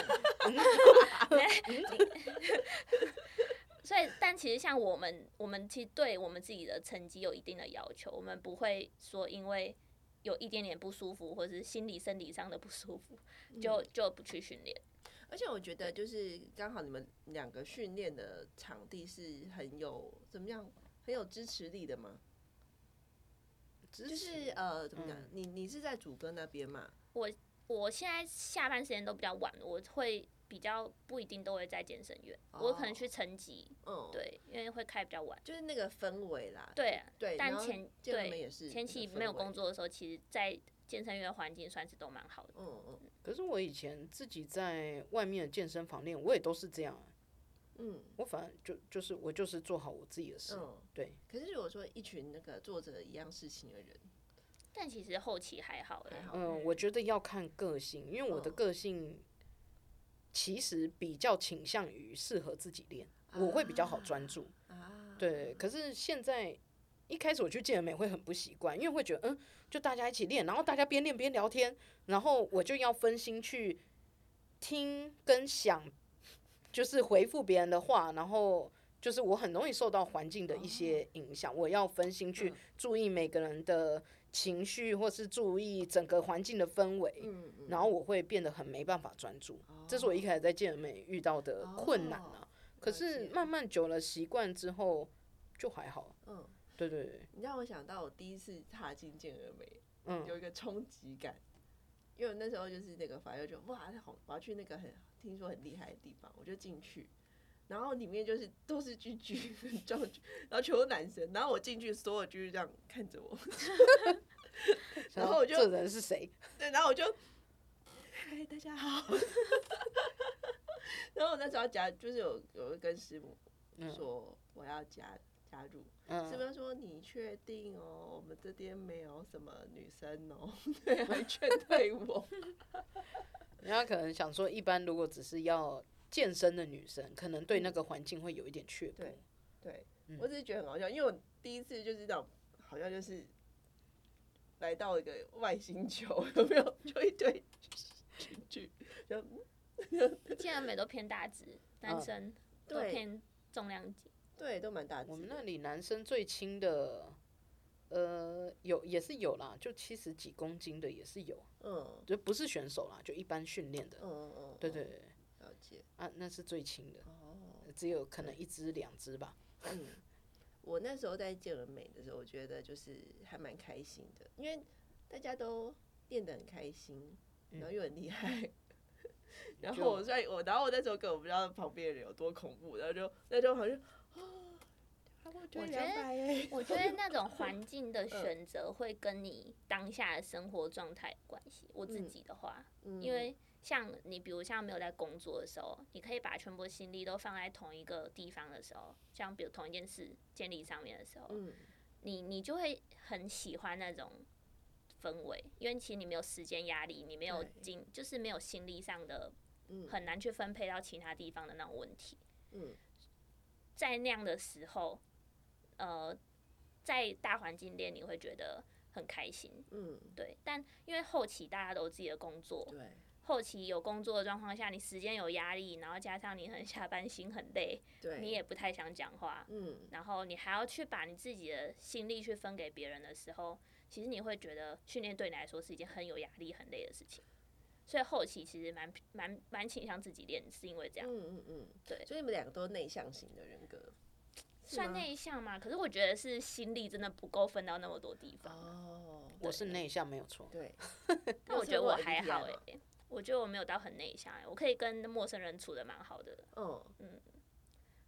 所以但其实像我们，我们其实对我们自己的成绩有一定的要求，我们不会说因为有一点点不舒服或者是心理生理上的不舒服，就就不去训练。
而且我觉得，就是刚好你们两个训练的场地是很有怎么样，很有支持力的吗？就是呃，怎么讲？嗯、你你是在主歌那边嘛？
我我现在下班时间都比较晚，我会比较不一定都会在健身院，哦、我可能去层级，嗯，对，因为会开比较晚，
就是那个氛围啦。
对啊，
对，
但前
对
前期没有工作的时候，其实，在健身院环境算是都蛮好的。嗯嗯。
可是我以前自己在外面的健身房练，我也都是这样。嗯，我反正就就是我就是做好我自己的事。嗯，对。
可是如果说一群那个做着一样事情的人，
但其实后期还好。
还好。
嗯，我觉得要看个性，因为我的个性其实比较倾向于适合自己练，我会比较好专注。对，可是现在一开始我去健美会很不习惯，因为会觉得嗯，就大家一起练，然后大家边练边聊天，然后我就要分心去听跟想，就是回复别人的话，然后就是我很容易受到环境的一些影响，我要分心去注意每个人的情绪，或是注意整个环境的氛围，然后我会变得很没办法专注，这是我一开始在健美遇到的困难啊。可是慢慢久了习惯之后就还好。嗯，对对对。
你让我想到我第一次踏进健儿美，嗯，有一个冲击感，因为那时候就是那个法友就哇，好，我要去那个很听说很厉害的地方，我就进去，然后里面就是都是巨巨很壮举，然后全部男生，然后我进去，所有居居这样看着我，然后我就
这人是谁？
对，然后我就嗨，大家好。然后我那时候加，就是有有跟师母说我要加加入，是不是说，你确定哦？我们这边没有什么女生哦，对，还劝退我。
人家可能想说，一般如果只是要健身的女生，可能对那个环境会有一点怯步。
对，对，我只是觉得很好笑，因为我第一次就是那种好像就是来到一个外星球，有没有？就一堆群聚，就。
健美都偏大只，男生都偏重量级，
对，都蛮大只。
我们那里男生最轻的，呃，有也是有啦，就七十几公斤的也是有，嗯，就不是选手啦，就一般训练的，嗯嗯，对对对，
了解
啊，那是最轻的，哦，只有可能一只两只吧。
嗯，我那时候在健美的时候，我觉得就是还蛮开心的，因为大家都练得很开心，然后又很厉害。然后我在我，然后我那时候根本不知道旁边的人有多恐怖，然后就那时候好像，哦，我觉得
我觉得那种环境的选择会跟你当下的生活状态有关系。我自己的话，因为像你，比如像没有在工作的时候，你可以把全部心力都放在同一个地方的时候，像比如同一件事建立上面的时候，你你就会很喜欢那种氛围，因为其实你没有时间压力，你没有精，就是没有心力上的。很难去分配到其他地方的那种问题。嗯，在那样的时候，呃，在大环境练你会觉得很开心。嗯，对。但因为后期大家都有自己的工作，对，后期有工作的状况下，你时间有压力，然后加上你很 下班心很累，对，你也不太想讲话。嗯，然后你还要去把你自己的心力去分给别人的时候，其实你会觉得训练对你来说是一件很有压力、很累的事情。所以后期其实蛮蛮蛮倾向自己练，是因为这样。嗯嗯嗯，对。
所以你们两个都是内向型的人格，
算内向嘛？可是我觉得是心力真的不够分到那么多地方。
哦，我是内向没有错。
对。
那我觉得我还好哎、欸，我觉得我没有到很内向哎、欸，我可以跟陌生人处的蛮好的。嗯嗯。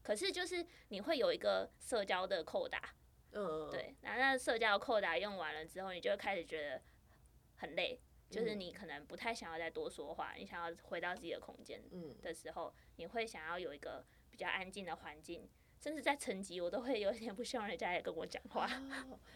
可是就是你会有一个社交的扣打，嗯对，然后那社交扣打用完了之后，你就会开始觉得很累。就是你可能不太想要再多说话，你想要回到自己的空间的时候，你会想要有一个比较安静的环境，甚至在层级我都会有点不希望人家来跟我讲话。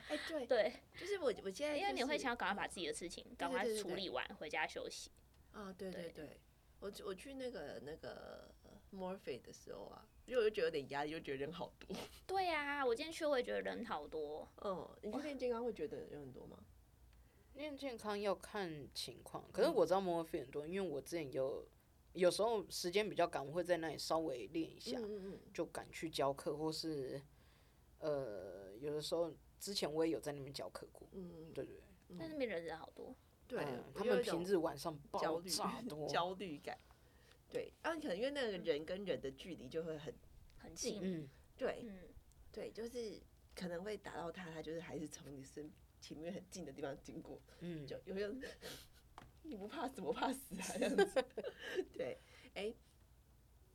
哎，对
对，
就是我我现在
因为你会想要赶快把自己的事情赶快处理完，回家休息。
啊，对对对，我我去那个那个 Morphe 的时候啊，因为我就觉得有点压力，就觉得人好多。
对呀，我今天去我也觉得人好多。
嗯，你去练健康会觉得人很多吗？
练健康要看情况，可是我知道 Morphe 很多，因为我之前有有时候时间比较赶，我会在那里稍微练一下，就赶去教课，或是呃有的时候之前我也有在那边教课过，嗯对对，
但那边人人好多，
对，
他们平日晚上爆炸多。
焦虑感，对，啊可能因为那个人跟人的距离就会很
很近，
嗯，对，对，就是可能会打到他，他就是还是从你身。前面很近的地方经过，嗯，就有人，你不怕死，我怕死啊，这样子。对，哎、欸，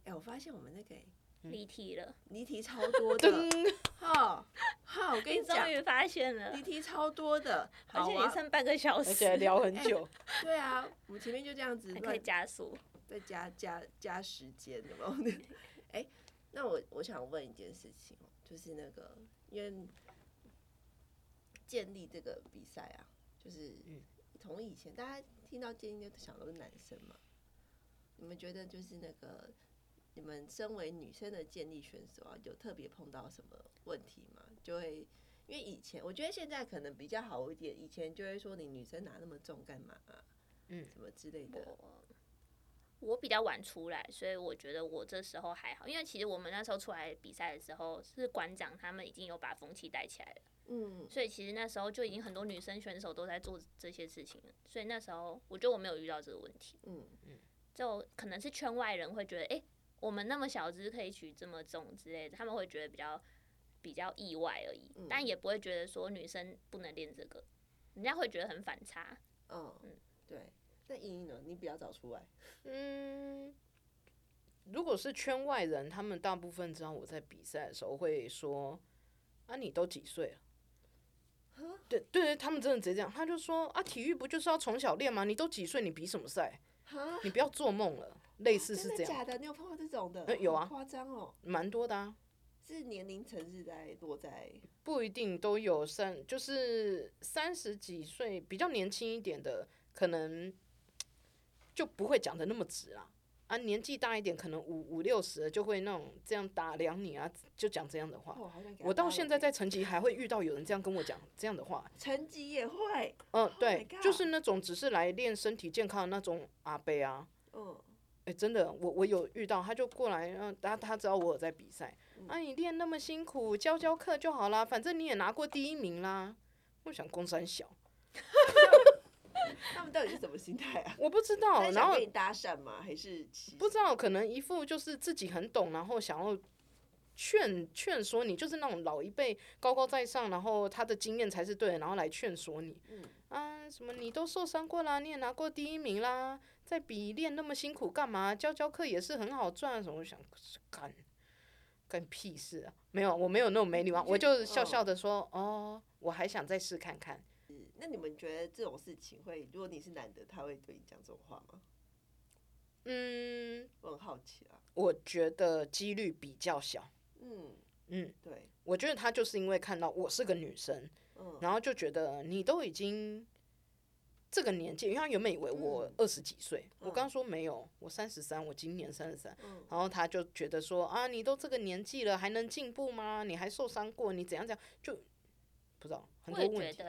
哎、欸，我发现我们那个
离题了，
离题超多的。好，好，我跟你讲，
终于发现了，
离题超多的，
而且也剩半个小时，
而且聊很久。
欸、对啊，我们前面就这样子，
还可以加速，
再加加加时间，有没有？哎、欸，那我我想问一件事情哦，就是那个因为。建立这个比赛啊，就是从以前大家听到健力就想都是男生嘛，你们觉得就是那个，你们身为女生的健力选手啊，有特别碰到什么问题吗？就会因为以前我觉得现在可能比较好一点，以前就会说你女生拿那么重干嘛啊？嗯，什么之类的。
我比较晚出来，所以我觉得我这时候还好，因为其实我们那时候出来比赛的时候，是馆长他们已经有把风气带起来了，嗯，所以其实那时候就已经很多女生选手都在做这些事情了，所以那时候我觉得我没有遇到这个问题，嗯嗯，就可能是圈外人会觉得，哎、欸，我们那么小只可以举这么重之类的，他们会觉得比较比较意外而已，但也不会觉得说女生不能练这个，人家会觉得很反差，
嗯嗯，对。那莹莹呢？你比较早出来。
嗯，如果是圈外人，他们大部分知道我在比赛的时候会说：“啊，你都几岁了？”对对，他们真的直接这样，他就说：“啊，体育不就是要从小练吗？你都几岁？你比什么赛？你不要做梦了。”类似是这样。真的
假的？你有碰到这种的？
欸、有啊，
夸张哦，
蛮多的啊。
是年龄层是在落在？
不一定都有三，就是三十几岁比较年轻一点的，可能。就不会讲的那么直啊，啊，年纪大一点，可能五五六十就会那种这样打量你啊，就讲这样的话。哦、我到现在在成绩还会遇到有人这样跟我讲这样的话。
成绩也会。
嗯、呃，对，oh、就是那种只是来练身体健康的那种阿伯啊。嗯。哎、欸，真的，我我有遇到，他就过来，嗯，他他知道我有在比赛，嗯、啊，你练那么辛苦，教教课就好啦，反正你也拿过第一名啦。我想公三小。
他们到底是什么心态啊？
我不知道。然后
跟你搭讪吗？还是
不知道？可能一副就是自己很懂，然后想要劝劝说你，就是那种老一辈高高在上，然后他的经验才是对的，然后来劝说你。嗯啊，什么你都受伤过啦，你也拿过第一名啦，在比练那么辛苦干嘛？教教课也是很好赚。什么？我想干干屁事啊！没有，我没有那种没礼貌，我就笑笑的说：“哦，哦，我还想再试看看。”
那你们觉得这种事情会，如果你是男的，他会对你讲这种话吗？
嗯，
我很好奇啊。
我觉得几率比较小。
嗯
嗯，
对，
我觉得他就是因为看到我是个女生，嗯，然后就觉得你都已经这个年纪，因为他原本以为我二十几岁，嗯，我刚说没有，我三十三，我今年三十三，然后他就觉得说啊，你都这个年纪了，还能进步吗？你还受伤过，你怎样怎样，就不知道很多问题。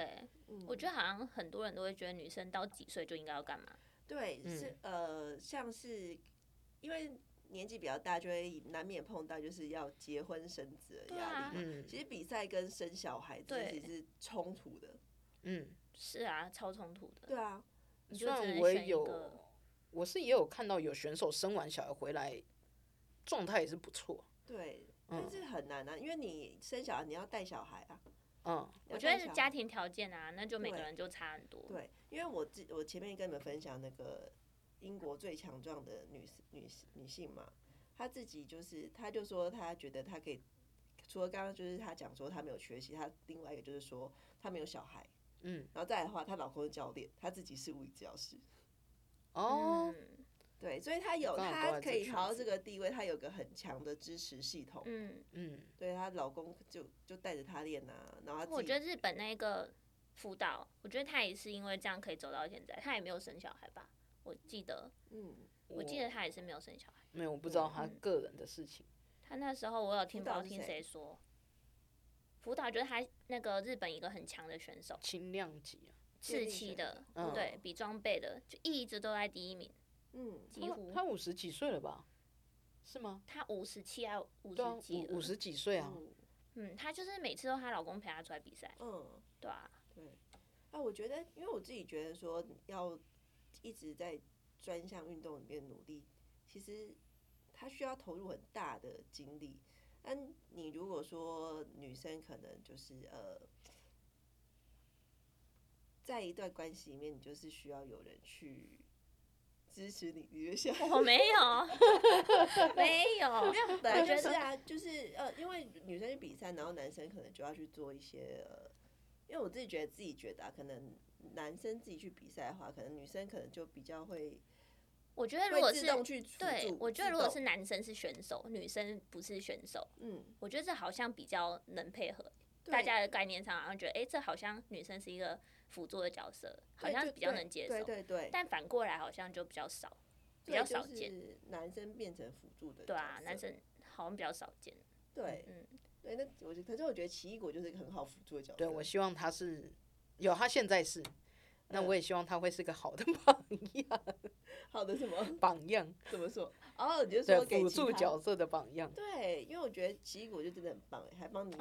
嗯、我觉得好像很多人都会觉得女生到几岁就应该要干嘛？
对，是呃，像是因为年纪比较大，就会难免碰到就是要结婚生子的压力。嗯，其实比赛跟生小孩这其实是冲突的。
嗯，
是啊，超冲突的。
对啊，
虽然
我也有，我是也有看到有选手生完小孩回来，状态也是不错。
对，但是很难啊，因为你生小孩你要带小孩啊。
嗯，
我觉得是家庭条件啊，那就每个人就差很多。
对，因为我我前面跟你们分享那个英国最强壮的女女女性嘛，她自己就是，她就说她觉得她可以，除了刚刚就是她讲说她没有学习，她另外一个就是说她没有小孩，嗯，然后再来的话，她老公是教练，她自己是物理治疗师。
哦。
嗯对，所以他有他可以调到这个地位，他有个很强的支持系统。
嗯
嗯，
对，她老公就就带着她练啊，然后
我觉得日本那个辅导，我觉得他也是因为这样可以走到现在，他也没有生小孩吧？我记得，
嗯，
我记得他也是没有生小孩。
没有，我不知道他个人的事情。
嗯、他那时候我有听，不知道听谁说，辅导觉得他那个日本一个很强的选手，
轻量级啊，
四期的，嗯、对比装备的，就一直都在第一名。
嗯，
几乎
他五十几岁了吧？是吗？
他五十七啊，五十几，
五十几岁啊。
嗯，她就是每次都她老公陪她出来比赛。
嗯，
对啊，
对。啊，我觉得，因为我自己觉得说，要一直在专项运动里面努力，其实他需要投入很大的精力。但你如果说女生可能就是呃，在一段关系里面，你就是需要有人去。支持你，你就想
我没有，没有，
没有。本来就是啊，就是呃，因为女生去比赛，然后男生可能就要去做一些呃，因为我自己觉得自己觉得啊，可能男生自己去比赛的话，可能女生可能就比较会。
我觉得如果是对，我觉得如果是男生是选手，女生不是选手，
嗯，
我觉得这好像比较能配合。大家的概念上好像觉得，哎、欸，这好像女生是一个辅助的角色，好像比较能接受。
对对对。
但反过来好像就比较少。比较少见。
男生变成辅助的，
对啊，男生好像比较少见。
对，嗯，对，那我觉得，可是我觉得奇异果就是一个很好辅助的角色。
对，我希望他是有，他现在是，那我也希望他会是个好的 榜样。
好的什么
榜样？
怎么说？哦，你就说
辅助角色的榜样。
对，因为我觉得奇异果就真的很棒，还帮你。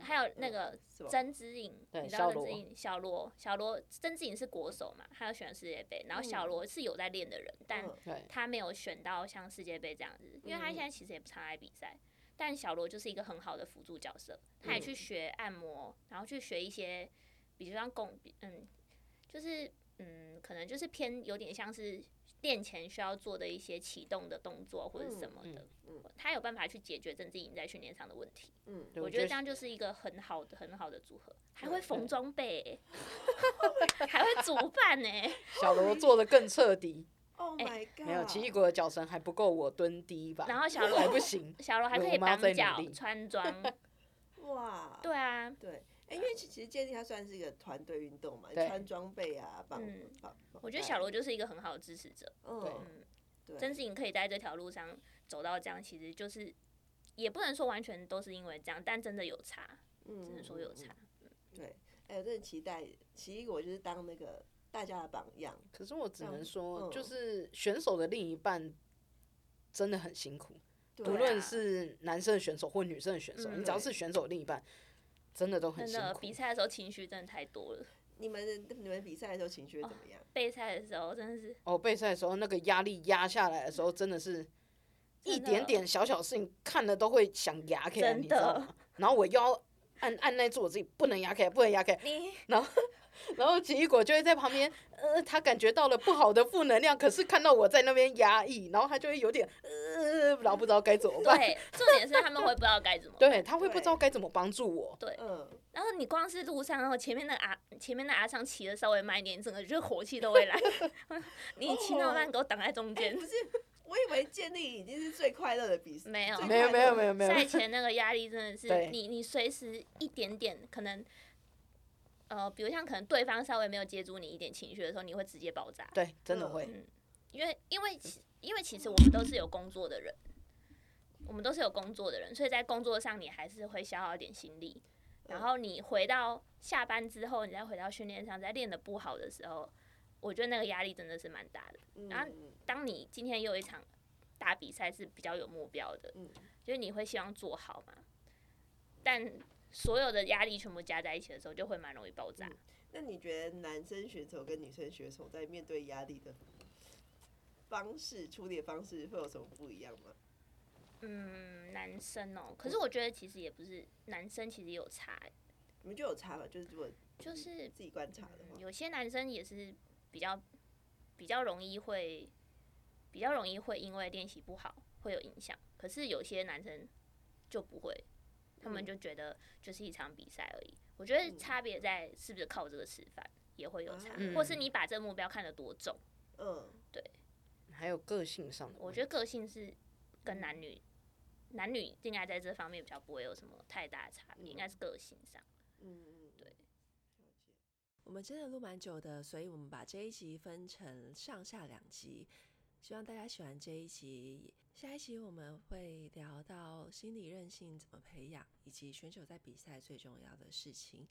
还有那个曾之颖，你知道曾之颖小罗，小罗曾之颖是国手嘛，他要选世界杯，然后小罗是有在练的人，但他没有选到像世界杯这样子，因为他现在其实也不常来比赛。但小罗就是一个很好的辅助角色，他也去学按摩，然后去学一些，比如像功，嗯，就是嗯，可能就是偏有点像是。练前需要做的一些启动的动作或者什么的，嗯嗯、他有办法去解决郑志颖在训练上的问题。嗯，我觉得这样就是一个很好的、很好的组合，还会缝装备、欸，还会煮饭呢、欸。
小罗做的更彻底。
Oh my god！、欸、
没有奇异果的脚绳还不够我蹲第一把，
然后小罗
还不行，
小罗还可以绑脚穿装。
哇！
对啊，
对。因为其实健力它算是一个团队运动嘛，穿装备啊，绑绑。
我觉得小罗就是一个很好的支持者。嗯，对。曾志颖可以在这条路上走到这样，其实就是也不能说完全都是因为这样，但真的有差。嗯，只能说有差。
对。哎，我真的期待奇异果就是当那个大家的榜样。
可是我只能说，就是选手的另一半真的很辛苦，无论是男生的选手或女生的选手，你只要是选手的另一半。真的都很辛苦。真的，
比赛的时候情绪真的太多了。
你们你们比赛的时候情绪怎么样？
备赛的时候真的是。
哦，备赛的时候那个压力压下来的时候，真的是一点点小小事情看了都会想牙开，你知道吗？然后我又要按按耐住我自己，不能牙开，不能牙开。你然后。然后奇异果就会在旁边，呃，他感觉到了不好的负能量，可是看到我在那边压抑，然后他就会有点，呃，然后不知道该怎么办。
对，重点是他们会不知道该怎么。
对，他会不知道该怎么帮助我。
对，嗯。然后你光是路上，然后前面的阿前面的阿昌骑的稍微慢一点，整个就是火气都会来。你骑那么慢，给我挡在中间。
不是，我以为建立已经是最快乐的比赛。
没有，
没有，没有，没有，没有。
赛前那个压力真的是，你你随时一点点可能。呃，比如像可能对方稍微没有接住你一点情绪的时候，你会直接爆炸。
对，真的会。
嗯，因为因为因为其实我们都是有工作的人，我们都是有工作的人，所以在工作上你还是会消耗一点心力。然后你回到下班之后，你再回到训练上，再练的不好的时候，我觉得那个压力真的是蛮大的。然后当你今天又一场大比赛是比较有目标的，就是你会希望做好嘛，但。所有的压力全部加在一起的时候，就会蛮容易爆炸。
嗯。那你觉得男生选手跟女生选手在面对压力的方式、处理的方式会有什么不一样吗？
嗯，男生哦，可是我觉得其实也不是，男生其实也有差。
你们就有差吧？就是如果
就是
自己观察的话，
有些男生也是比较比较容易会比较容易会因为练习不好会有影响，可是有些男生就不会。他们就觉得就是一场比赛而已。我觉得差别在是不是靠这个吃饭也会有差，或是你把这个目标看得多重。嗯，对。
还有个性上的，
我觉得个性是跟男女男女应该在这方面比较不会有什么太大的差别，应该是个性上。嗯嗯，对。
我们真的录蛮久的，所以我们把这一集分成上下两集，希望大家喜欢这一集。下一期我们会聊到心理韧性怎么培养以及选手在比赛最重要的事情。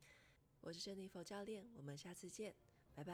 我是珍妮佛教练我们下次见拜拜。